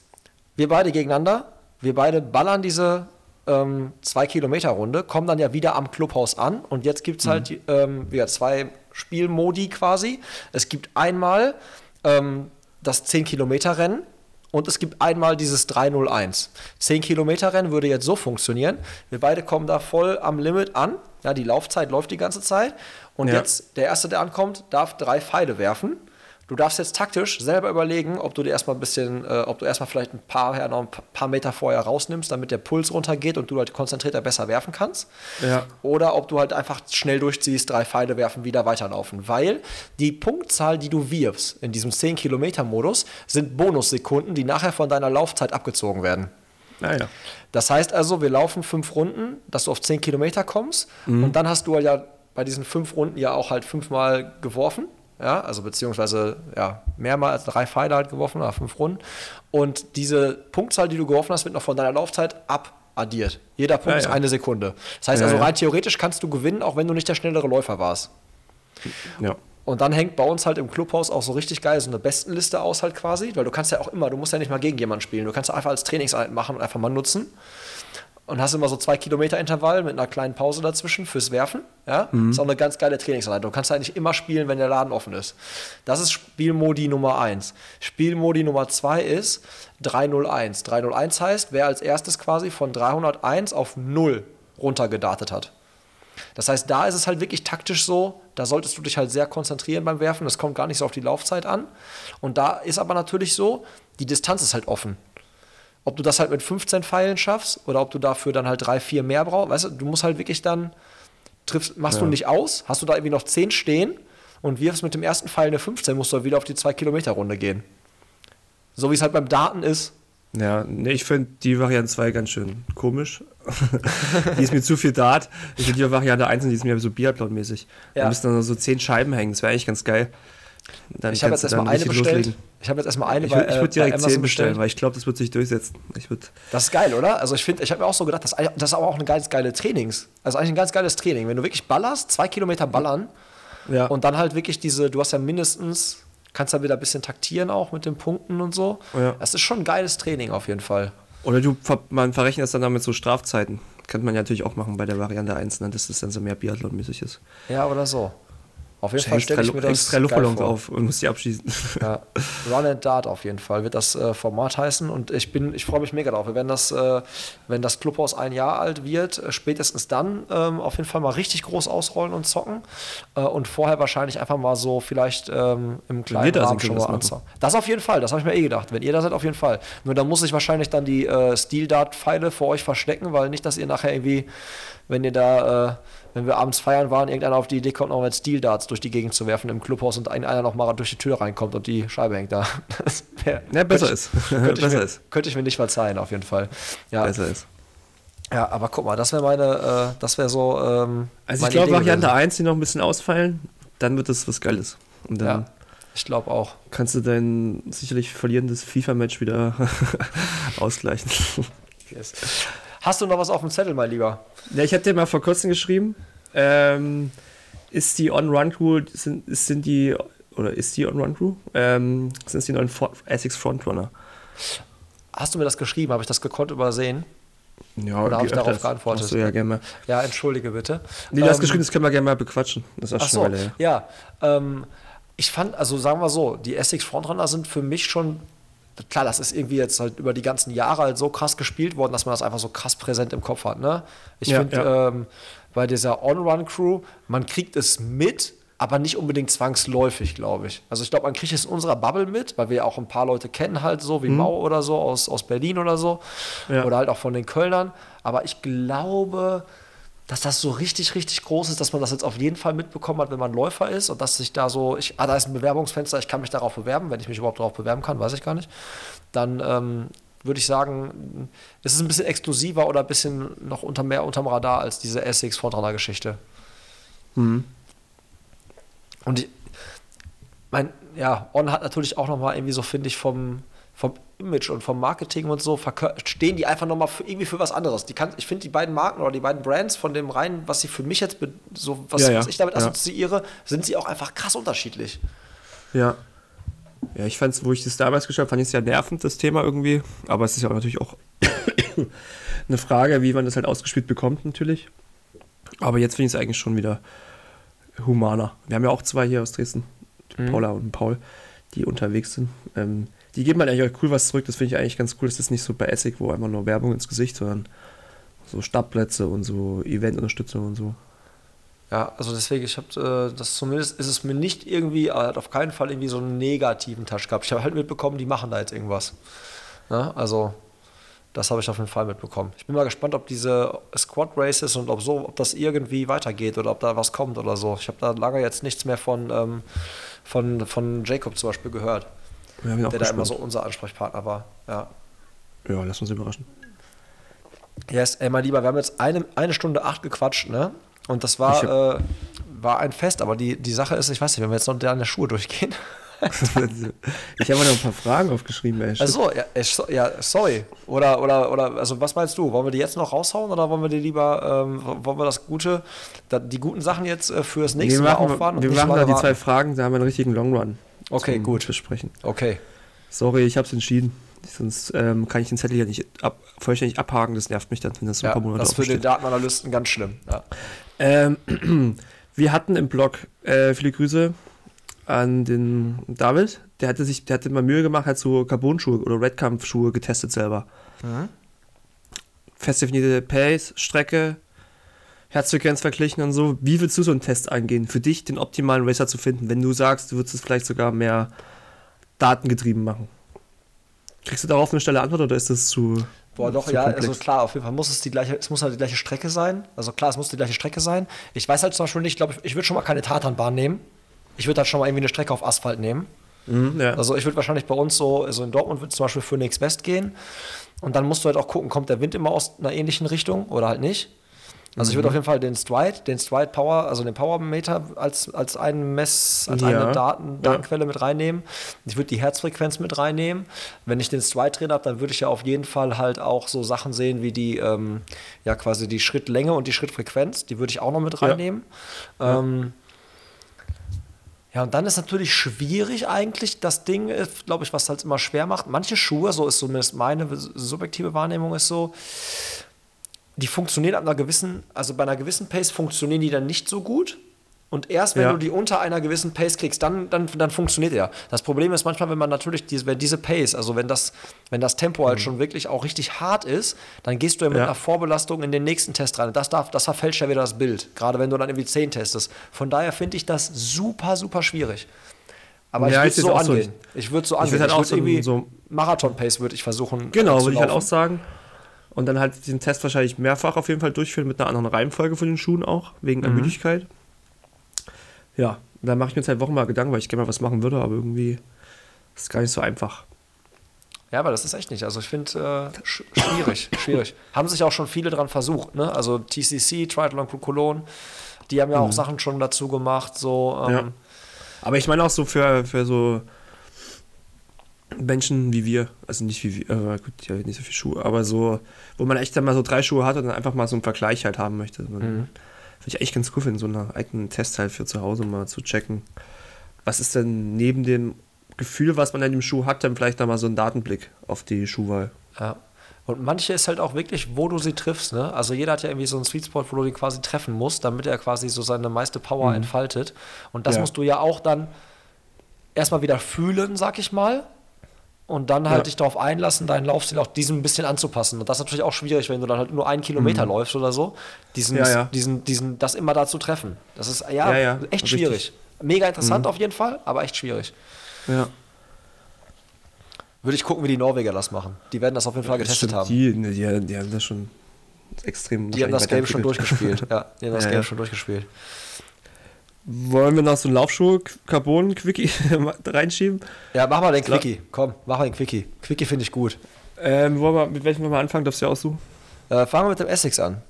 wir beide gegeneinander, wir beide ballern diese ähm, zwei Kilometer Runde, kommen dann ja wieder am Clubhaus an und jetzt gibt es halt die, ähm, wieder zwei Spielmodi quasi. Es gibt einmal ähm, das 10 Kilometer Rennen und es gibt einmal dieses 301. 10 Kilometer Rennen würde jetzt so funktionieren. Wir beide kommen da voll am Limit an. Ja, die Laufzeit läuft die ganze Zeit. Und Ja. jetzt, der Erste, der ankommt, darf drei Pfeile werfen. Du darfst jetzt taktisch selber überlegen, ob du dir erstmal ein bisschen, äh, ob du erstmal vielleicht ein paar, ja, noch ein paar Meter vorher rausnimmst, damit der Puls runtergeht und du halt konzentrierter besser werfen kannst. Ja. Oder ob du halt einfach schnell durchziehst, drei Pfeile werfen, wieder weiterlaufen. Weil die Punktzahl, die du wirfst in diesem 10-Kilometer-Modus, sind Bonussekunden, die nachher von deiner Laufzeit abgezogen werden. Naja. Das heißt also, wir laufen fünf Runden, dass du auf 10 Kilometer kommst. Und dann hast du halt ja bei diesen fünf Runden ja auch halt fünfmal geworfen. Ja, also beziehungsweise ja, mehrmals drei Pfeile halt geworfen, oder fünf Runden. Und diese Punktzahl, die du geworfen hast, wird noch von deiner Laufzeit abaddiert. Jeder Punkt Ja, ist ja. eine Sekunde. Das heißt Ja, also, rein theoretisch kannst du gewinnen, auch wenn du nicht der schnellere Läufer warst. Ja. Und dann hängt bei uns halt im Clubhaus auch so richtig geil so eine Bestenliste aus halt quasi, weil du kannst ja auch immer, du musst ja nicht mal gegen jemanden spielen, du kannst einfach als Trainingseinheit machen und einfach mal nutzen. Und hast immer so zwei Kilometer Intervall mit einer kleinen Pause dazwischen fürs Werfen. Ja? Ist auch eine ganz geile Trainingseinheit. Du kannst eigentlich immer spielen, wenn der Laden offen ist. Das ist Spielmodi Nummer 1. Spielmodi Nummer 2 ist 301. 301 heißt, wer als erstes quasi von 301 auf 0 runtergedartet hat. Das heißt, da ist es halt wirklich taktisch so, da solltest du dich halt sehr konzentrieren beim Werfen. Das kommt gar nicht so auf die Laufzeit an. Und da ist aber natürlich so, die Distanz ist halt offen. Ob du das halt mit 15 Pfeilen schaffst oder ob du dafür dann halt drei, vier mehr brauchst, weißt du, du musst halt wirklich dann, triffst, machst du nicht aus, hast du da irgendwie noch 10 stehen und wirfst mit dem ersten Pfeil eine 15, musst du halt wieder auf die 2-Kilometer-Runde gehen. So wie es halt beim Daten ist. Ja, nee, ich finde die Variante 2 ganz schön komisch. die ist mir zu viel Dart. Ich finde die Variante 1, die ist mir so Biathlon-mäßig. Ja. Da müssen dann so 10 Scheiben hängen, das wäre eigentlich ganz geil. Dann Ich habe jetzt erstmal eine bestellt. loslegen. Ich habe jetzt erstmal eine Ich bei, würde äh, direkt Amazon 10 bestellen, weil ich glaube, das wird sich durchsetzen. Ich würd, Das ist geil, oder? Also ich finde, ich habe mir auch so gedacht, das, das ist aber auch ein geiles, geile Trainings. Also eigentlich ein ganz geiles Training. Wenn du wirklich ballerst, zwei Kilometer ballern ja. und dann halt wirklich diese, du hast ja mindestens, kannst ja wieder ein bisschen taktieren auch mit den Punkten und so. Ja. Das ist schon ein geiles Training auf jeden Fall. Oder du, man verrechnet das dann damit so Strafzeiten. Könnte man ja natürlich auch machen bei der Variante 1, ne, dass das dann so mehr Biathlon-mäßig ist. Ja, oder so. Auf jeden Fall stelle ich mir das geil Luftballons auf und musst die abschießen. Ja. Run and Dart auf jeden Fall wird das äh, Format heißen und ich bin, ich freue mich mega drauf. Wir werden das, äh, wenn das Clubhaus ein Jahr alt wird, äh, spätestens dann ähm, auf jeden Fall mal richtig groß ausrollen und zocken äh, und vorher wahrscheinlich einfach mal so vielleicht ähm, im kleinen da Rahmen schon mal anzocken. Das auf jeden Fall, das habe ich mir eh gedacht. Wenn ihr da seid, auf jeden Fall. Nur dann muss ich wahrscheinlich dann die äh, Steel Dart Pfeile vor euch verstecken, weil nicht, dass ihr nachher irgendwie wenn ihr da, äh, wenn wir abends feiern waren, irgendeiner auf die Idee kommt, noch mit Steel Darts durch die Gegend zu werfen im Clubhaus und ein, einer noch mal durch die Tür reinkommt und die Scheibe hängt da. Das wär, Ja, besser könnte ist. Ich, könnte, ich besser mir, ist. könnte ich mir nicht verzeihen, auf jeden Fall. Ja, Besser ist. ja aber guck mal, das wäre meine, äh, das wäre so. Ähm, Also ich glaube, Variante gewesen. 1, die noch ein bisschen ausfallen, dann wird das was Geiles. Und dann Ja, ich glaube auch. kannst du dein sicherlich verlierendes FIFA-Match wieder ausgleichen. Yes. Hast du noch was auf dem Zettel, mein Lieber? Ja, ich hatte dir mal vor kurzem geschrieben, ähm, ist die On-Run-Crew, sind, sind die, oder ist die On-Run-Crew, ähm, sind es die neuen For Essex Frontrunner? Hast du mir das geschrieben? Habe ich das gekonnt übersehen? Ja, Oder hab wie ich darauf geantwortet? Ach so, ja, gerne mal. Ja, entschuldige bitte. Nee, du hast Ähm, geschrieben, das können wir gerne mal bequatschen. Das ist auch schon so, her. ja. Ähm, ich fand, also sagen wir so, die Essex Frontrunner sind für mich schon, klar, das ist irgendwie jetzt halt über die ganzen Jahre halt so krass gespielt worden, dass man das einfach so krass präsent im Kopf hat. Ne? Ich Ja, finde, ja. ähm, bei dieser On-Run-Crew, man kriegt es mit, aber nicht unbedingt zwangsläufig, glaube ich. Also ich glaube, man kriegt es in unserer Bubble mit, weil wir ja auch ein paar Leute kennen halt so, wie Mau oder so aus, aus Berlin oder so. Mhm. Ja. Oder halt auch von den Kölnern. Aber ich glaube, dass das so richtig, richtig groß ist, dass man das jetzt auf jeden Fall mitbekommen hat, wenn man Läufer ist und dass sich da so, ich, ah, da ist ein Bewerbungsfenster, ich kann mich darauf bewerben, wenn ich mich überhaupt darauf bewerben kann, weiß ich gar nicht. Dann ähm, würde ich sagen, es ist ein bisschen exklusiver oder ein bisschen noch unter mehr unterm Radar als diese Essex Frontrunner Geschichte. Mhm. Und ich, mein, ja, On hat natürlich auch nochmal irgendwie so, finde ich, vom, vom Image und vom Marketing und so, stehen die einfach nochmal für, irgendwie für was anderes. Die kann, ich finde, die beiden Marken oder die beiden Brands von dem rein, was sie für mich jetzt, so, was, Ja, ja. was ich damit assoziiere, sind sie auch einfach krass unterschiedlich. Ja. Ja, ich fand es, wo ich das damals geschaut habe, fand ich es ja nervend, das Thema irgendwie. Aber es ist ja auch natürlich auch eine Frage, wie man das halt ausgespielt bekommt, natürlich. Aber jetzt finde ich es eigentlich schon wieder humaner. Wir haben ja auch zwei hier aus Dresden, Mhm. Paula und Paul, die unterwegs sind. Ähm, die geben halt eigentlich auch cool was zurück. Das finde ich eigentlich ganz cool. Das ist nicht so bei Essig, wo einfach nur Werbung ins Gesicht, sondern so Startplätze und so Eventunterstützung und so. Ja, also deswegen, ich habe äh, das zumindest ist es mir nicht irgendwie, hat auf keinen Fall irgendwie so einen negativen Touch gehabt. Ich habe halt mitbekommen, die machen da jetzt irgendwas. Ne? Also, das habe ich auf jeden Fall mitbekommen. Ich bin mal gespannt, ob diese Squad Races und ob so, ob das irgendwie weitergeht oder ob da was kommt oder so. Ich habe da lange jetzt nichts mehr von, ähm, von, von Jacob zum Beispiel gehört, der da immer so unser Ansprechpartner war. Ja. Ja, lass uns überraschen. Yes, ey, mein Lieber, wir haben jetzt eine, eine Stunde acht gequatscht, ne? Und das war, äh, war ein Fest, aber die, die Sache ist, ich weiß nicht, wenn wir jetzt noch deine Schuhe durchgehen. ich habe noch ein paar Fragen aufgeschrieben, ey. Also, ja, so- ja, sorry. Oder, oder, oder, also was meinst du? Wollen wir die jetzt noch raushauen oder wollen wir die lieber, ähm, wollen wir das Gute, die guten Sachen jetzt äh, fürs nächste wir Mal machen, aufwarten? wir machen da die zwei? Fragen, da haben wir einen richtigen Long Run. Okay, zum gut. Besprechen. Okay. Sorry, ich habe es entschieden. Sonst ähm, kann ich den Zettel ja nicht ab, vollständig abhaken. Das nervt mich dann, wenn das so ein Ja, paar Monate das ist für den. Datenanalysten ganz schlimm. Ja. Ähm, wir hatten im Blog äh, viele Grüße an den David. Der hatte sich, der hatte mal Mühe gemacht, hat so Carbon-Schuhe oder Redkampf-Schuhe getestet selber. Mhm. Fest definierte Pace, Strecke, Herzfrequenz verglichen und so. Wie willst du so einen Test eingehen, für dich den optimalen Racer zu finden, wenn du sagst, du würdest es vielleicht sogar mehr datengetrieben machen? Kriegst du darauf eine schnelle Antwort oder ist das zu. Boah, doch, zu ja, komplex? also klar, auf jeden Fall muss es die gleiche, es muss halt die gleiche Strecke sein. Also klar, es muss die gleiche Strecke sein. Ich weiß halt zum Beispiel nicht, ich glaube, ich, ich würde schon mal keine Tatanbahn nehmen. Ich würde halt schon mal irgendwie eine Strecke auf Asphalt nehmen. Mhm, ja. Also ich würde wahrscheinlich bei uns so, also in Dortmund würde zum Beispiel für Nix West gehen. Und dann musst du halt auch gucken, kommt der Wind immer aus einer ähnlichen Richtung oder halt nicht. Also ich würde auf jeden Fall den Stride, den Stride Power, also den Powermeter als, als einen Mess, als Ja. eine Daten, Ja. Datenquelle mit reinnehmen. Ich würde die Herzfrequenz mit reinnehmen. Wenn ich den Stride drin habe, dann würde ich ja auf jeden Fall halt auch so Sachen sehen wie die, ähm, ja quasi die Schrittlänge und die Schrittfrequenz. Die würde ich auch noch mit Ja. reinnehmen. Ähm, ja, und dann ist natürlich schwierig eigentlich. Das Ding, glaube ich, was halt immer schwer macht. Manche Schuhe, so ist zumindest meine subjektive Wahrnehmung, ist so, die funktionieren ab einer gewissen, also bei einer gewissen Pace funktionieren die dann nicht so gut. Und erst wenn Ja. du die unter einer gewissen Pace kriegst, dann, dann, dann funktioniert er. Das Problem ist manchmal, wenn man natürlich diese, wenn diese Pace, also wenn das, wenn das Tempo halt schon wirklich auch richtig hart ist, dann gehst du ja mit Mhm. Ja. einer Vorbelastung in den nächsten Test rein. Das, darf, das verfälscht ja wieder das Bild. Gerade wenn du dann irgendwie 10 testest. Von daher finde ich das super, super schwierig. Aber Ja, ich ich würde seh's so so. angehen. Ich würde so Ich angehen. würd halt auch würd so- so- Marathon-Pace würde ich versuchen. Genau, würde ich halt auch sagen. Und dann halt den Test wahrscheinlich mehrfach auf jeden Fall durchführen mit einer anderen Reihenfolge von den Schuhen auch, wegen Mhm. Müdigkeit. Ja, da mache ich mir seit Wochen mal Gedanken, weil ich gerne mal was machen würde, aber irgendwie ist es gar nicht so einfach. Ja, aber das ist echt nicht. Also ich finde äh, sch schwierig, schwierig. Haben sich auch schon viele dran versucht, ne? Also TCC, Triathlon Cologne, die haben ja auch Sachen schon dazu gemacht, so. Ähm, Ja. Aber ich meine auch so für, für so Menschen wie wir, also nicht wie wir, äh, gut, die haben nicht so viele Schuhe, aber so, wo man echt dann mal so drei Schuhe hat und dann einfach mal so einen Vergleich halt haben möchte. Man, Finde ich echt ganz cool, in so einer eigenen Test halt für zu Hause mal zu checken. Was ist denn neben dem Gefühl, was man in dem Schuh hat, dann vielleicht da mal so ein Datenblick auf die Schuhwahl. Ja. Und manche ist halt auch wirklich, wo du sie triffst, ne? Also jeder hat ja irgendwie so einen Sweet Spot, wo du den quasi treffen musst, damit er quasi so seine meiste Power entfaltet. Und das Ja. musst du ja auch dann erstmal wieder fühlen, sag ich mal. Und dann halt Ja. dich darauf einlassen, deinen Laufstil auch diesem ein bisschen anzupassen. Und das ist natürlich auch schwierig, wenn du dann halt nur einen Kilometer läufst oder so, diesen, Ja, ja. diesen, diesen, das immer da zu treffen. Das ist ja, echt richtig. schwierig. Mega interessant auf jeden Fall, aber echt schwierig. Ja. Würde ich gucken, wie die Norweger das machen. Die werden das auf jeden Fall getestet haben. Die, ne, die, die haben das schon extrem. Die haben das Game schon durchgespielt. Ja, die haben das Game schon durchgespielt. Wollen wir noch so einen Laufschuh Carbon Quickie reinschieben? Ja, mach mal den. Quickie. Komm, mach mal den Quickie. Quickie finde ich gut. Ähm, wollen wir, mit welchem wollen wir anfangen? Darfst du ja aussuchen? Äh, fangen wir mit dem Essex an.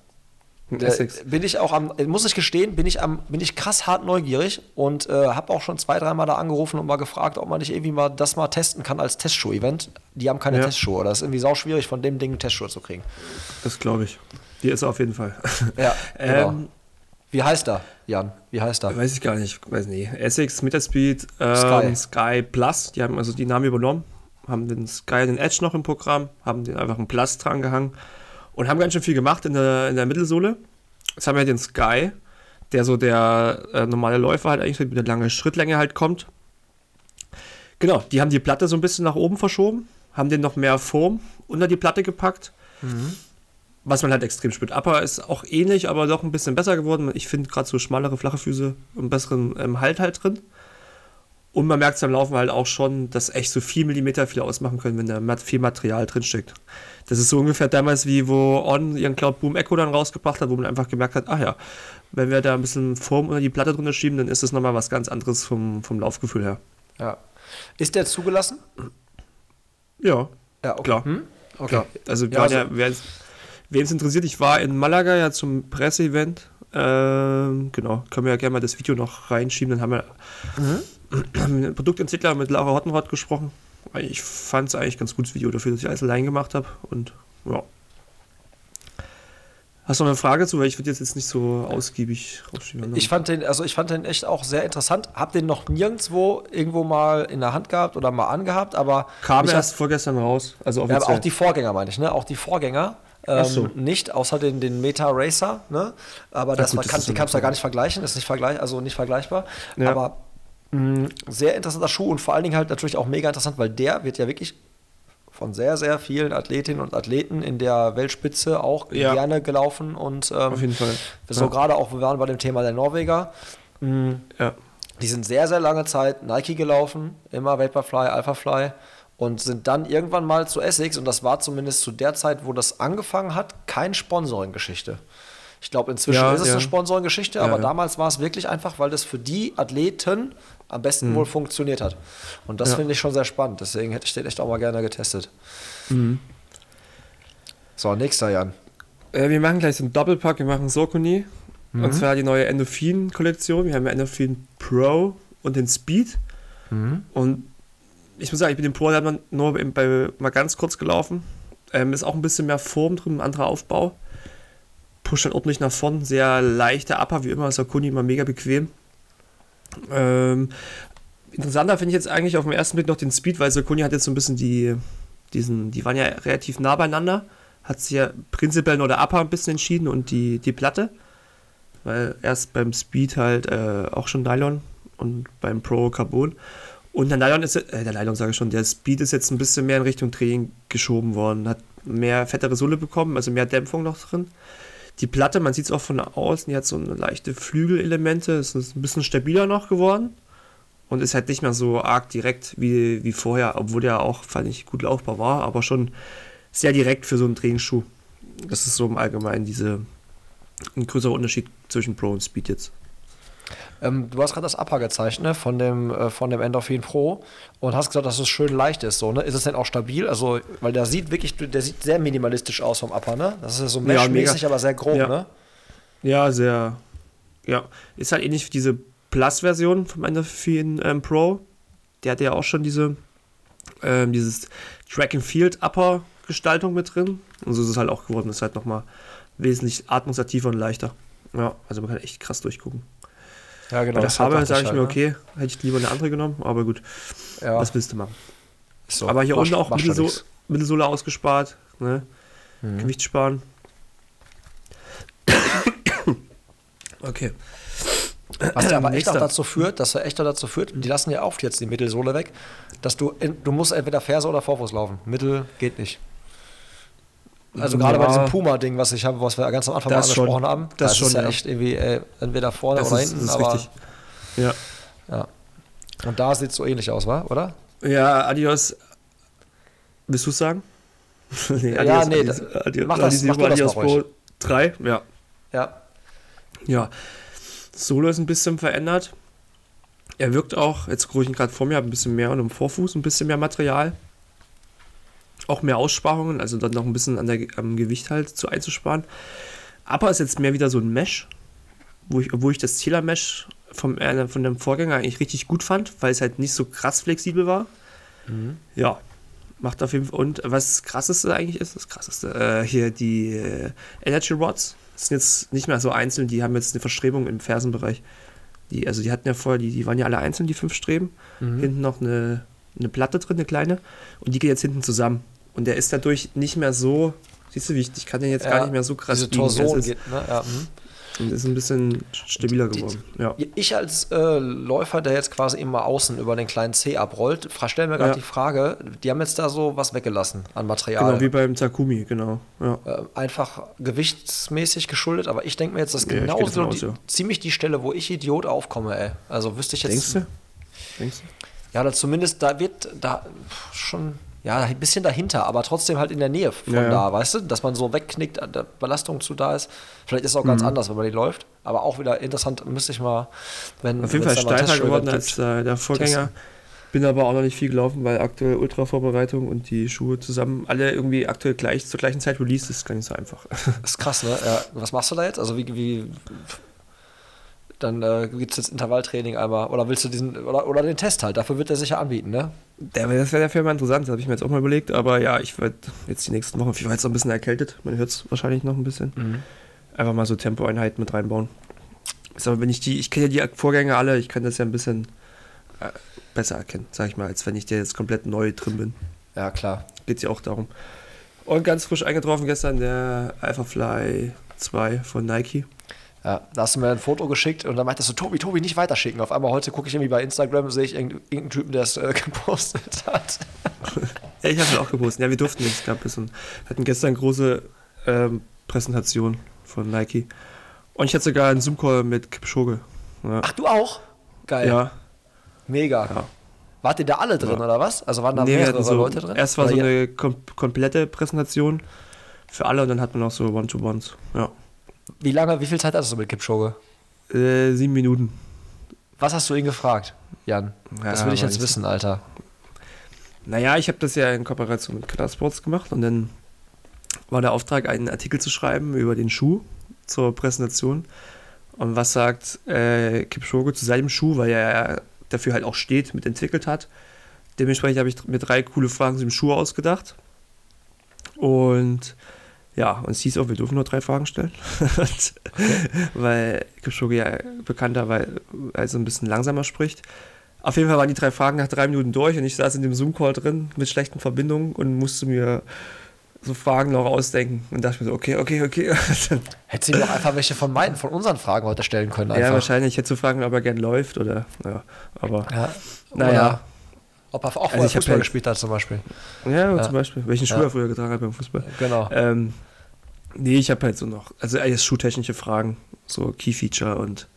Mit Essex. bin ich auch am, äh, muss ich gestehen, bin ich am, bin ich krass hart neugierig und äh, habe auch schon zwei, dreimal da angerufen und mal gefragt, ob man nicht irgendwie mal das mal testen kann als Testschuh-Event. Die haben keine Ja. Testschuhe. Das ist irgendwie sau schwierig, von dem Ding Testschuhe zu kriegen. Das glaube ich. Die ist auf jeden Fall. Ja, genau. ähm, Wie heißt er, Jan? Wie heißt er? weiß ich gar nicht. Weiß nicht. Essex, Metaspeed, ähm, Sky. Sky. Plus. Die haben also die Namen übernommen. Haben den Sky, den Edge noch im Programm. Haben den einfach einen Plus dran gehangen. Und haben ganz schön viel gemacht in der, in der Mittelsohle. Jetzt haben wir den Sky, der so der äh, normale Läufer halt eigentlich mit der langen Schrittlänge halt kommt. Genau, die haben die Platte so ein bisschen nach oben verschoben, haben den noch mehr Form unter die Platte gepackt. Was man halt extrem spürt. Upper ist auch ähnlich, aber doch ein bisschen besser geworden. Ich finde gerade so schmalere, flache Füße einen besseren ähm, Halt halt drin. Und man merkt es beim Laufen halt auch schon, dass echt so 4 mm viel ausmachen können, wenn da viel Material drinsteckt. Das ist so ungefähr damals wie wo On ihren Cloud Boom Echo dann rausgebracht hat, wo man einfach gemerkt hat, ach ja, wenn wir da ein bisschen Form unter die Platte drunter schieben, dann ist das nochmal was ganz anderes vom, vom Laufgefühl her. Ja. Ist der zugelassen? Ja, Ja, okay. klar. Hm? Okay. Klar. Also, Ja, also- ja, wen es interessiert, ich war in Malaga ja zum Presseevent. Ähm, genau, können wir ja gerne mal das Video noch reinschieben. Dann haben wir haben mit dem Produktentwickler mit Laura Hottenrott gesprochen. Ich fand es eigentlich ganz gutes Video dafür, dass ich alles allein gemacht habe. Und ja. Hast du noch eine Frage zu? Weil ich würde jetzt, jetzt nicht so ausgiebig rausschieben. Ich fand den, also ich fand den echt auch sehr interessant. Hab den noch nirgendwo irgendwo mal in der Hand gehabt oder mal angehabt, aber Kam erst vorgestern raus. Also Ja, offiziell. aber auch die Vorgänger meine ich, ne? Auch die Vorgänger. Ähm, so. Nicht, außer den, den Meta Racer, ne? Aber das, gut, das kann, ist die kannst du gar nicht vergleichen, ist nicht vergleich, also nicht vergleichbar. Ja. Aber mh, sehr interessanter Schuh und vor allen Dingen halt natürlich auch mega interessant, weil der wird ja wirklich von sehr, sehr vielen Athletinnen und Athleten in der Weltspitze auch Ja. gerne gelaufen und ähm, Auf jeden Fall. so Ja. gerade auch, wir waren bei dem Thema der Norweger. Mh, Ja. die sind sehr, sehr lange Zeit Nike gelaufen, immer Vaporfly, Alphafly und sind dann irgendwann mal zu Essex und das war zumindest zu der Zeit, wo das angefangen hat, kein Sponsoring-Geschichte. Ich glaube, inzwischen Ja, ist es ja. eine Sponsoring-Geschichte, Ja, aber damals war es wirklich einfach, weil das für die Athleten am besten wohl funktioniert hat. Und das Mhm. Finde ich schon sehr spannend, deswegen hätte ich den echt auch mal gerne getestet. Mhm. So, nächster Jan. Äh, wir machen gleich so einen Doppelpack, wir machen Sokuni. Mhm. Und zwar die neue Endorphin-Kollektion. Wir haben ja Endorphin Pro und den Speed. Mhm. Und ich muss sagen, ich bin den Pro hat man nur bei, bei, mal ganz kurz gelaufen. Ähm, ist auch ein bisschen mehr Form drin, ein anderer Aufbau. Pusht dann ordentlich nach vorn. Sehr leichter Upper, wie immer. Sokuni immer mega bequem. Ähm, interessanter finde ich jetzt eigentlich auf den ersten Blick noch den Speed, weil Sokuni hat jetzt so ein bisschen die, diesen, die waren ja relativ nah beieinander. Hat sich ja prinzipiell nur der Upper ein bisschen entschieden und die, die Platte. Weil erst beim Speed halt äh, auch schon Nylon und beim Pro Carbon. Und der Nylon ist, äh, der Nylon sage ich schon, der Speed ist jetzt ein bisschen mehr in Richtung Training geschoben worden. Hat mehr fettere Sohle bekommen, also mehr Dämpfung noch drin. Die Platte, man sieht es auch von außen, die hat so eine leichte Flügelelemente, ist ein bisschen stabiler noch geworden. Und ist halt nicht mehr so arg direkt wie, wie vorher, obwohl der auch, fand ich, gut laufbar war, aber schon sehr direkt für so einen Trainingsschuh. Das ist so im Allgemeinen diese ein größerer Unterschied zwischen Pro und Speed jetzt. Ähm, du hast gerade das Upper gezeichnet ne, von dem, äh, von dem Endorphin Pro und hast gesagt, dass es schön leicht ist. So, ne? Ist es denn auch stabil? Also, weil der sieht wirklich, der sieht sehr minimalistisch aus vom Upper, ne? Das ist so Ja, mesh-mäßig, mega. aber sehr grob, Ja. ne? Ja, sehr. Ja, ist halt ähnlich wie diese Plus-Version vom Endorphin ähm, Pro. Der hat ja auch schon diese ähm, dieses Track and Field Upper Gestaltung mit drin. Und so ist es halt auch geworden. Ist halt nochmal wesentlich atmungsaktiver und leichter. Ja, also man kann echt krass durchgucken. Ja, genau. Bei der Farbe sage ich halt, mir, ne? okay, hätte ich lieber eine andere genommen, aber gut, Ja, was willst du machen? so. aber hier unten auch Mittelso. Mittelsohle ausgespart, ne? Mhm. Gewicht sparen. okay. Was ja aber echt auch dazu führt, dass er echt dazu führt, die lassen ja oft jetzt die Mittelsohle weg, dass du, in, du musst entweder Ferse oder Vorfuß laufen. Mittel geht nicht. Also gerade bei diesem Puma-Ding, was ich habe, was wir ganz am Anfang mal Das schon. angesprochen haben, Das da schon, ist ja ja. echt irgendwie äh, entweder vorne Das oder ist, hinten, das ist aber richtig. Ja. ja. Und da sieht es so ähnlich aus, oder? Ja, Adios. Willst du es sagen? nee, Ja, nee, Adios, das- Adios, mach das- Adios, mach das Adios mal Pro ruhig. 3, ja. Ja. Ja. Solo ist ein bisschen verändert. Er wirkt auch, jetzt gucke ich ihn gerade vor mir, habe ein bisschen mehr und im Vorfuß, ein bisschen mehr Material. Auch mehr Aussparungen, also dann noch ein bisschen an der, am Gewicht halt zu einzusparen. Aber ist jetzt mehr wieder so ein Mesh, wo ich, obwohl ich das Zähler-Mesh vom, äh, von dem Vorgänger eigentlich richtig gut fand, weil es halt nicht so krass flexibel war. Ja, macht auf jeden Fall. Und was das krasseste eigentlich ist, das krasseste, äh, hier die äh, Energy Rods sind jetzt nicht mehr so einzeln, die haben jetzt eine Verstrebung im Fersenbereich. Die, also die hatten ja vorher, die, die waren ja alle einzeln, die fünf Streben. Mhm. Hinten noch eine, eine Platte drin, eine kleine. Und die gehen jetzt hinten zusammen. Und der ist dadurch nicht mehr so, siehst du, wie ich, ich kann den jetzt Ja, gar nicht mehr so krass Diese Torsion ist, geht, ne? Ja, mhm. und ist ein bisschen stabiler Die- geworden. Ja. Ich als äh, Läufer, der jetzt quasi immer außen über den kleinen C abrollt, stelle mir gerade Ja. die Frage, die haben jetzt da so was weggelassen an Material. Genau, wie beim Takumi, genau. Ja. äh, einfach gewichtsmäßig geschuldet, aber ich denke mir jetzt, das ist genau so die, aus, ja. ziemlich die Stelle, wo ich Idiot aufkomme, ey. Also wüsste ich jetzt. Denkst du? Denkst du? Ja, oder zumindest da wird da schon, ja, ein bisschen dahinter, aber trotzdem halt in der Nähe von Ja, da, weißt du? Dass man so wegknickt, an der Belastung zu da ist. Vielleicht ist es auch ganz Mhm. anders, wenn man die läuft. Aber auch wieder interessant, müsste ich mal, wenn Auf jeden Fall steifer Testshow geworden gibt. als äh, der Vorgänger. Bin aber auch noch nicht viel gelaufen, weil aktuell Ultra-Vorbereitung und die Schuhe zusammen alle irgendwie aktuell gleich zur gleichen Zeit released ist, gar nicht so einfach. Das ist krass, ne? Ja, was machst du da jetzt? Also wie, wie dann äh, gibt es jetzt Intervalltraining einmal oder willst du diesen oder, oder den Test halt, dafür wird er sicher anbieten, ne? Der, das wäre dafür mal interessant, das habe ich mir jetzt auch mal überlegt, aber ja, ich werde jetzt die nächsten Wochen, ich war jetzt noch ein bisschen erkältet, man hört es wahrscheinlich noch ein bisschen. Mhm. Einfach mal so Tempoeinheiten mit reinbauen. Ist aber wenn ich die, ich kenne ja die Vorgänge alle, ich kann das ja ein bisschen äh, besser erkennen, sag ich mal, als wenn ich der jetzt komplett neu drin bin. Ja, klar. Geht ja auch darum. Und ganz frisch eingetroffen gestern der Alphafly 2 von Nike. Ja, da hast du mir ein Foto geschickt und dann meintest du, Tobi, Tobi, nicht weiterschicken. Auf einmal heute gucke ich irgendwie bei Instagram, sehe ich irgendeinen Typen, der es äh, gepostet hat. Ja, ich habe es auch gepostet. Ja, wir durften nicht. Es gab bisschen. Wir hatten gestern große ähm, Präsentation von Nike. Und ich hatte sogar einen Zoom-Call mit Kipchoge. Ja. Ach, du auch? Geil. ja. Mega. Ja. Wart ihr da alle drin, Ja. oder was? Also waren da Nee, wir mehrere hatten so, Leute drin? Erst war Oder so eine kom komplette Präsentation für alle und dann hat man auch so One-to-Ones. Ja. Wie lange, wie viel Zeit hattest du mit Kipchoge? Äh, sieben Minuten. Was hast du ihn gefragt, Jan? das Ja, will ich jetzt wissen, Alter. Naja, ich habe das ja in Kooperation mit Color Sports gemacht und dann war der Auftrag, einen Artikel zu schreiben über den Schuh zur Präsentation. Und was sagt äh, Kipchoge zu seinem Schuh, weil er dafür halt auch steht, mitentwickelt hat. Dementsprechend habe ich mir drei coole Fragen zu dem Schuh ausgedacht. Und ja, und es hieß auch, wir dürfen nur drei Fragen stellen. Weil Kipchoge ja bekannterweise also ein bisschen langsamer spricht. Auf jeden Fall waren die drei Fragen nach drei Minuten durch und ich saß in dem Zoom-Call drin mit schlechten Verbindungen und musste mir so Fragen noch ausdenken und dachte mir so, okay, okay, okay. Hättest du ihm doch einfach welche von meinen, von unseren Fragen heute stellen können. Einfach. ja, wahrscheinlich. Ich hätte zu fragen, ob er gern läuft oder, ja, aber, Ja. Naja. Oder Ob er auch Also ich Fußball ja- gespielt hat, zum Beispiel. ja, Ja. zum Beispiel, welchen Schuh Ja. er früher getragen hat beim Fußball. Genau. Ähm, nee, ich habe halt so noch, also alles schuhtechnische Fragen, so Key-Feature und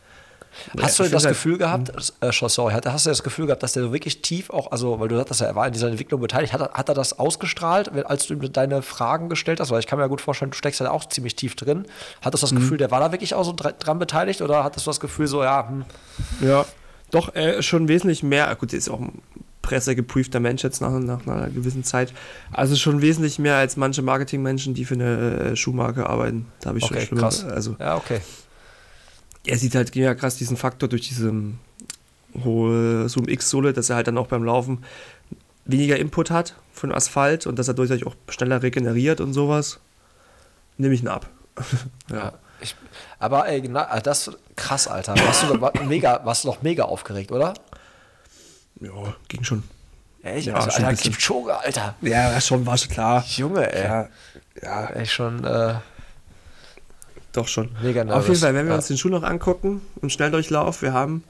Hast du ich das halt- Gefühl gehabt, äh, schon, sorry, hast du das Gefühl gehabt, dass der so wirklich tief auch, also, weil du sagtest, er war in dieser Entwicklung beteiligt, hat, er- hat er das ausgestrahlt, als du ihm deine Fragen gestellt hast? Weil ich kann mir ja gut vorstellen, du steckst ja auch ziemlich tief drin. Hattest du Mhm. das Gefühl, der war da wirklich auch so dra- dran beteiligt oder hattest du das Gefühl so, ja, hm, Ja, doch, äh, schon wesentlich mehr. Gut, der ist auch pressegeprüfter Mensch jetzt nach, nach einer gewissen Zeit. Also schon wesentlich mehr als manche Marketingmenschen, die für eine äh, Schuhmarke arbeiten. Da habe ich okay, schon schlimmer. krass. Also ja, okay. er sieht halt ja krass diesen Faktor durch diese hohe Zoom X-Sohle, dass er halt dann auch beim Laufen weniger Input hat von Asphalt und dass er dadurch auch schneller regeneriert und sowas. Nehme ich ihn ab. Ja. Ich, aber ey, na, das krass, Alter. Warst du, war, mega, warst du noch mega aufgeregt, oder? Ja, ging schon. Echt? Ja, also, schon Alter. Kipchoge, Alter. Ja, war schon, war schon klar. Junge, ey. Ja, ja, Ey, schon, äh, doch schon. Mega Auf jeden Fall, wenn wir Ja. uns den Schuh noch angucken, im Schnelldurchlauf, wir haben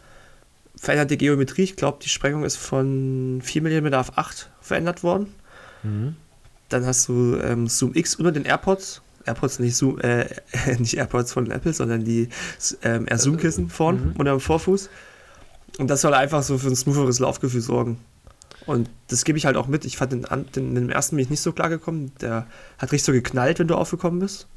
veränderte Geometrie. Ich glaube, die Sprengung ist von 4 mm auf 8 verändert worden. Mhm. Dann hast du ähm, Zoom X unter den AirPods. AirPods, nicht Zoom, äh, nicht AirPods von Apple, sondern die ähm, Air Zoom Kissen vorn Mhm. unter dem Vorfuß. Und das soll einfach so für ein smootheres Laufgefühl sorgen. Und das gebe ich halt auch mit. Ich fand den, an- den, den ersten bin ich nicht so klar gekommen. Der hat richtig so geknallt, wenn du aufgekommen bist.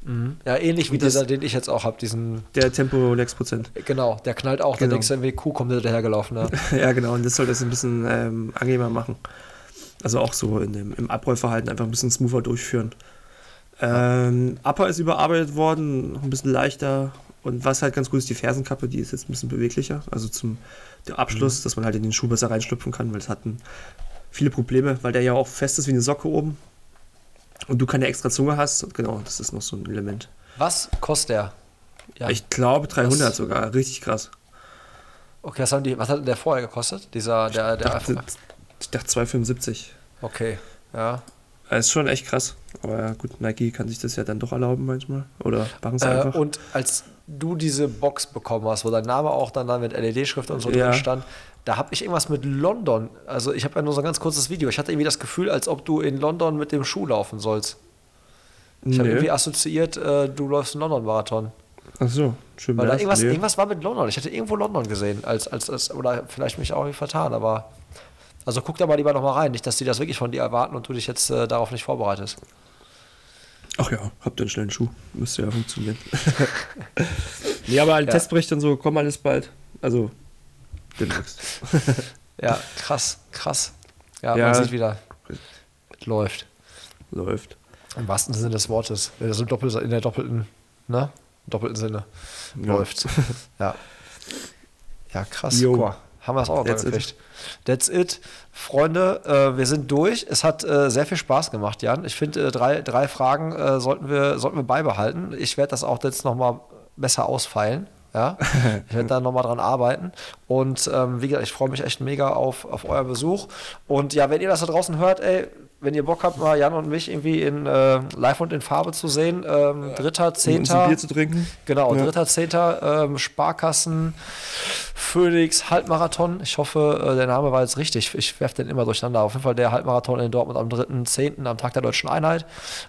ja, ähnlich wie das- dieser, den ich jetzt auch habe, diesen, Der Tempo 6%. genau, der knallt auch, Genau. der denkst du irgendwie, Kuh kommt dahergelaufen, ne? Ja, genau, und das soll das ein bisschen ähm, angenehmer machen. Also auch so in dem, im Abrollverhalten einfach ein bisschen smoother durchführen. Ähm, Upper ist überarbeitet worden, noch ein bisschen leichter. Und was halt ganz gut ist, die Fersenkappe, die ist jetzt ein bisschen beweglicher. Also zum der Abschluss, dass man halt in den Schuh besser reinschlüpfen kann, weil es hatten viele Probleme, weil der ja auch fest ist wie eine Socke oben. Und du keine extra Zunge hast. Und genau, das ist noch so ein Element. Was kostet der? Ja. Ich glaube 300 Das- sogar, richtig krass. Okay, was, die, was hat der vorher gekostet? Dieser, der, Ich der dachte, ich dachte 2,75. Okay, ja. Das ist schon echt krass. Aber gut, Nike kann sich das ja dann doch erlauben manchmal. Oder machen es Äh, einfach. und als du diese Box bekommen hast, wo dein Name auch dann, dann mit LED-Schrift und so Ja. drin stand, da habe ich irgendwas mit London. Also ich habe ja nur so ein ganz kurzes Video. Ich hatte irgendwie das Gefühl, als ob du in London mit dem Schuh laufen sollst. Ich habe Nee. irgendwie assoziiert, äh, du läufst einen London-Marathon. Ach so, schön Weil da irgendwas, Nee. irgendwas war mit London. Ich hatte irgendwo London gesehen, als, als, als oder vielleicht mich auch irgendwie vertan, aber. Also guck da mal lieber nochmal rein, nicht, dass die das wirklich von dir erwarten und du dich jetzt äh, darauf nicht vorbereitest. Ach ja, habt einen schnellen Schuh. Müsste ja funktionieren. nee, aber alle Ja. Testberichte und so kommen alles bald. Also, demnächst. Ja, krass, krass. Ja, Ja. man sieht wieder. Läuft. Läuft. Im wahrsten Sinne des Wortes. In der doppel- in der doppelten, ne? Im doppelten Sinne. Ja. Läuft. Ja. Ja, krass. Jo. Haben wir es auch That's it. gekriegt. That's it. Freunde, äh, wir sind durch. Es hat äh, sehr viel Spaß gemacht, Jan. Ich finde, äh, drei, drei Fragen äh, sollten, wir, sollten wir beibehalten. Ich werde das auch jetzt nochmal besser ausfeilen. Ja, ich werde da nochmal dran arbeiten. Und ähm, wie gesagt, ich freue mich echt mega auf, auf euren Besuch. Und ja, wenn ihr das da draußen hört, ey, wenn ihr Bock habt, mal Jan und mich irgendwie in äh, live und in Farbe zu sehen, ähm, dritter, Um zehnter. ein Bier zu trinken. Genau, Ja. dritter, zehnter, ähm, Sparkassen, Phoenix, Halbmarathon. Ich hoffe, äh, der Name war jetzt richtig. Ich werfe den immer durcheinander. Auf jeden Fall der Halbmarathon in Dortmund am 3.10. am Tag der Deutschen Einheit.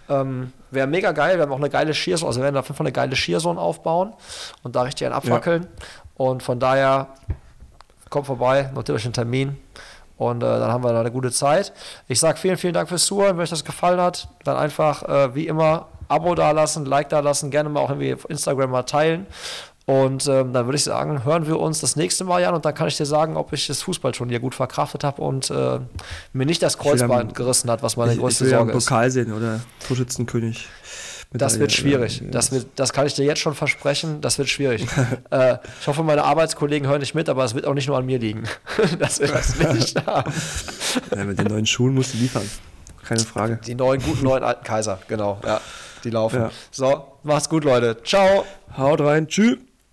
Ähm, Wäre mega geil. Wir haben auch eine geile Schierzone, also wir werden auf jeden Fall eine geile Schierzone aufbauen und da richtig einen abwackeln. Und von daher kommt vorbei, notiert euch einen Termin. Und äh, dann haben wir da eine gute Zeit. Ich sage vielen, vielen Dank fürs Zuhören. Wenn euch das gefallen hat, dann einfach äh, wie immer Abo da lassen, Like da lassen, gerne mal auch irgendwie auf Instagram mal teilen. Und ähm, dann würde ich sagen, hören wir uns das nächste Mal, Jan, und dann kann ich dir sagen, ob ich das Fußballturnier gut verkraftet habe und äh, mir nicht das Kreuzband gerissen hat, was meine Ich, ich größte will ja einen Sorge ist. Pokal sehen oder Torschützenkönig. Das wird schwierig. Das, wird, das kann ich dir jetzt schon versprechen. Das wird schwierig. äh, ich hoffe, meine Arbeitskollegen hören nicht mit, aber es wird auch nicht nur an mir liegen, dass wir das nicht haben. Ja, mit den neuen Schuhen musst du liefern. Keine Frage. Die neuen, guten neuen alten Kaiser, genau. Ja, die laufen. Ja. So, macht's gut, Leute. Ciao. Haut rein. Tschüss.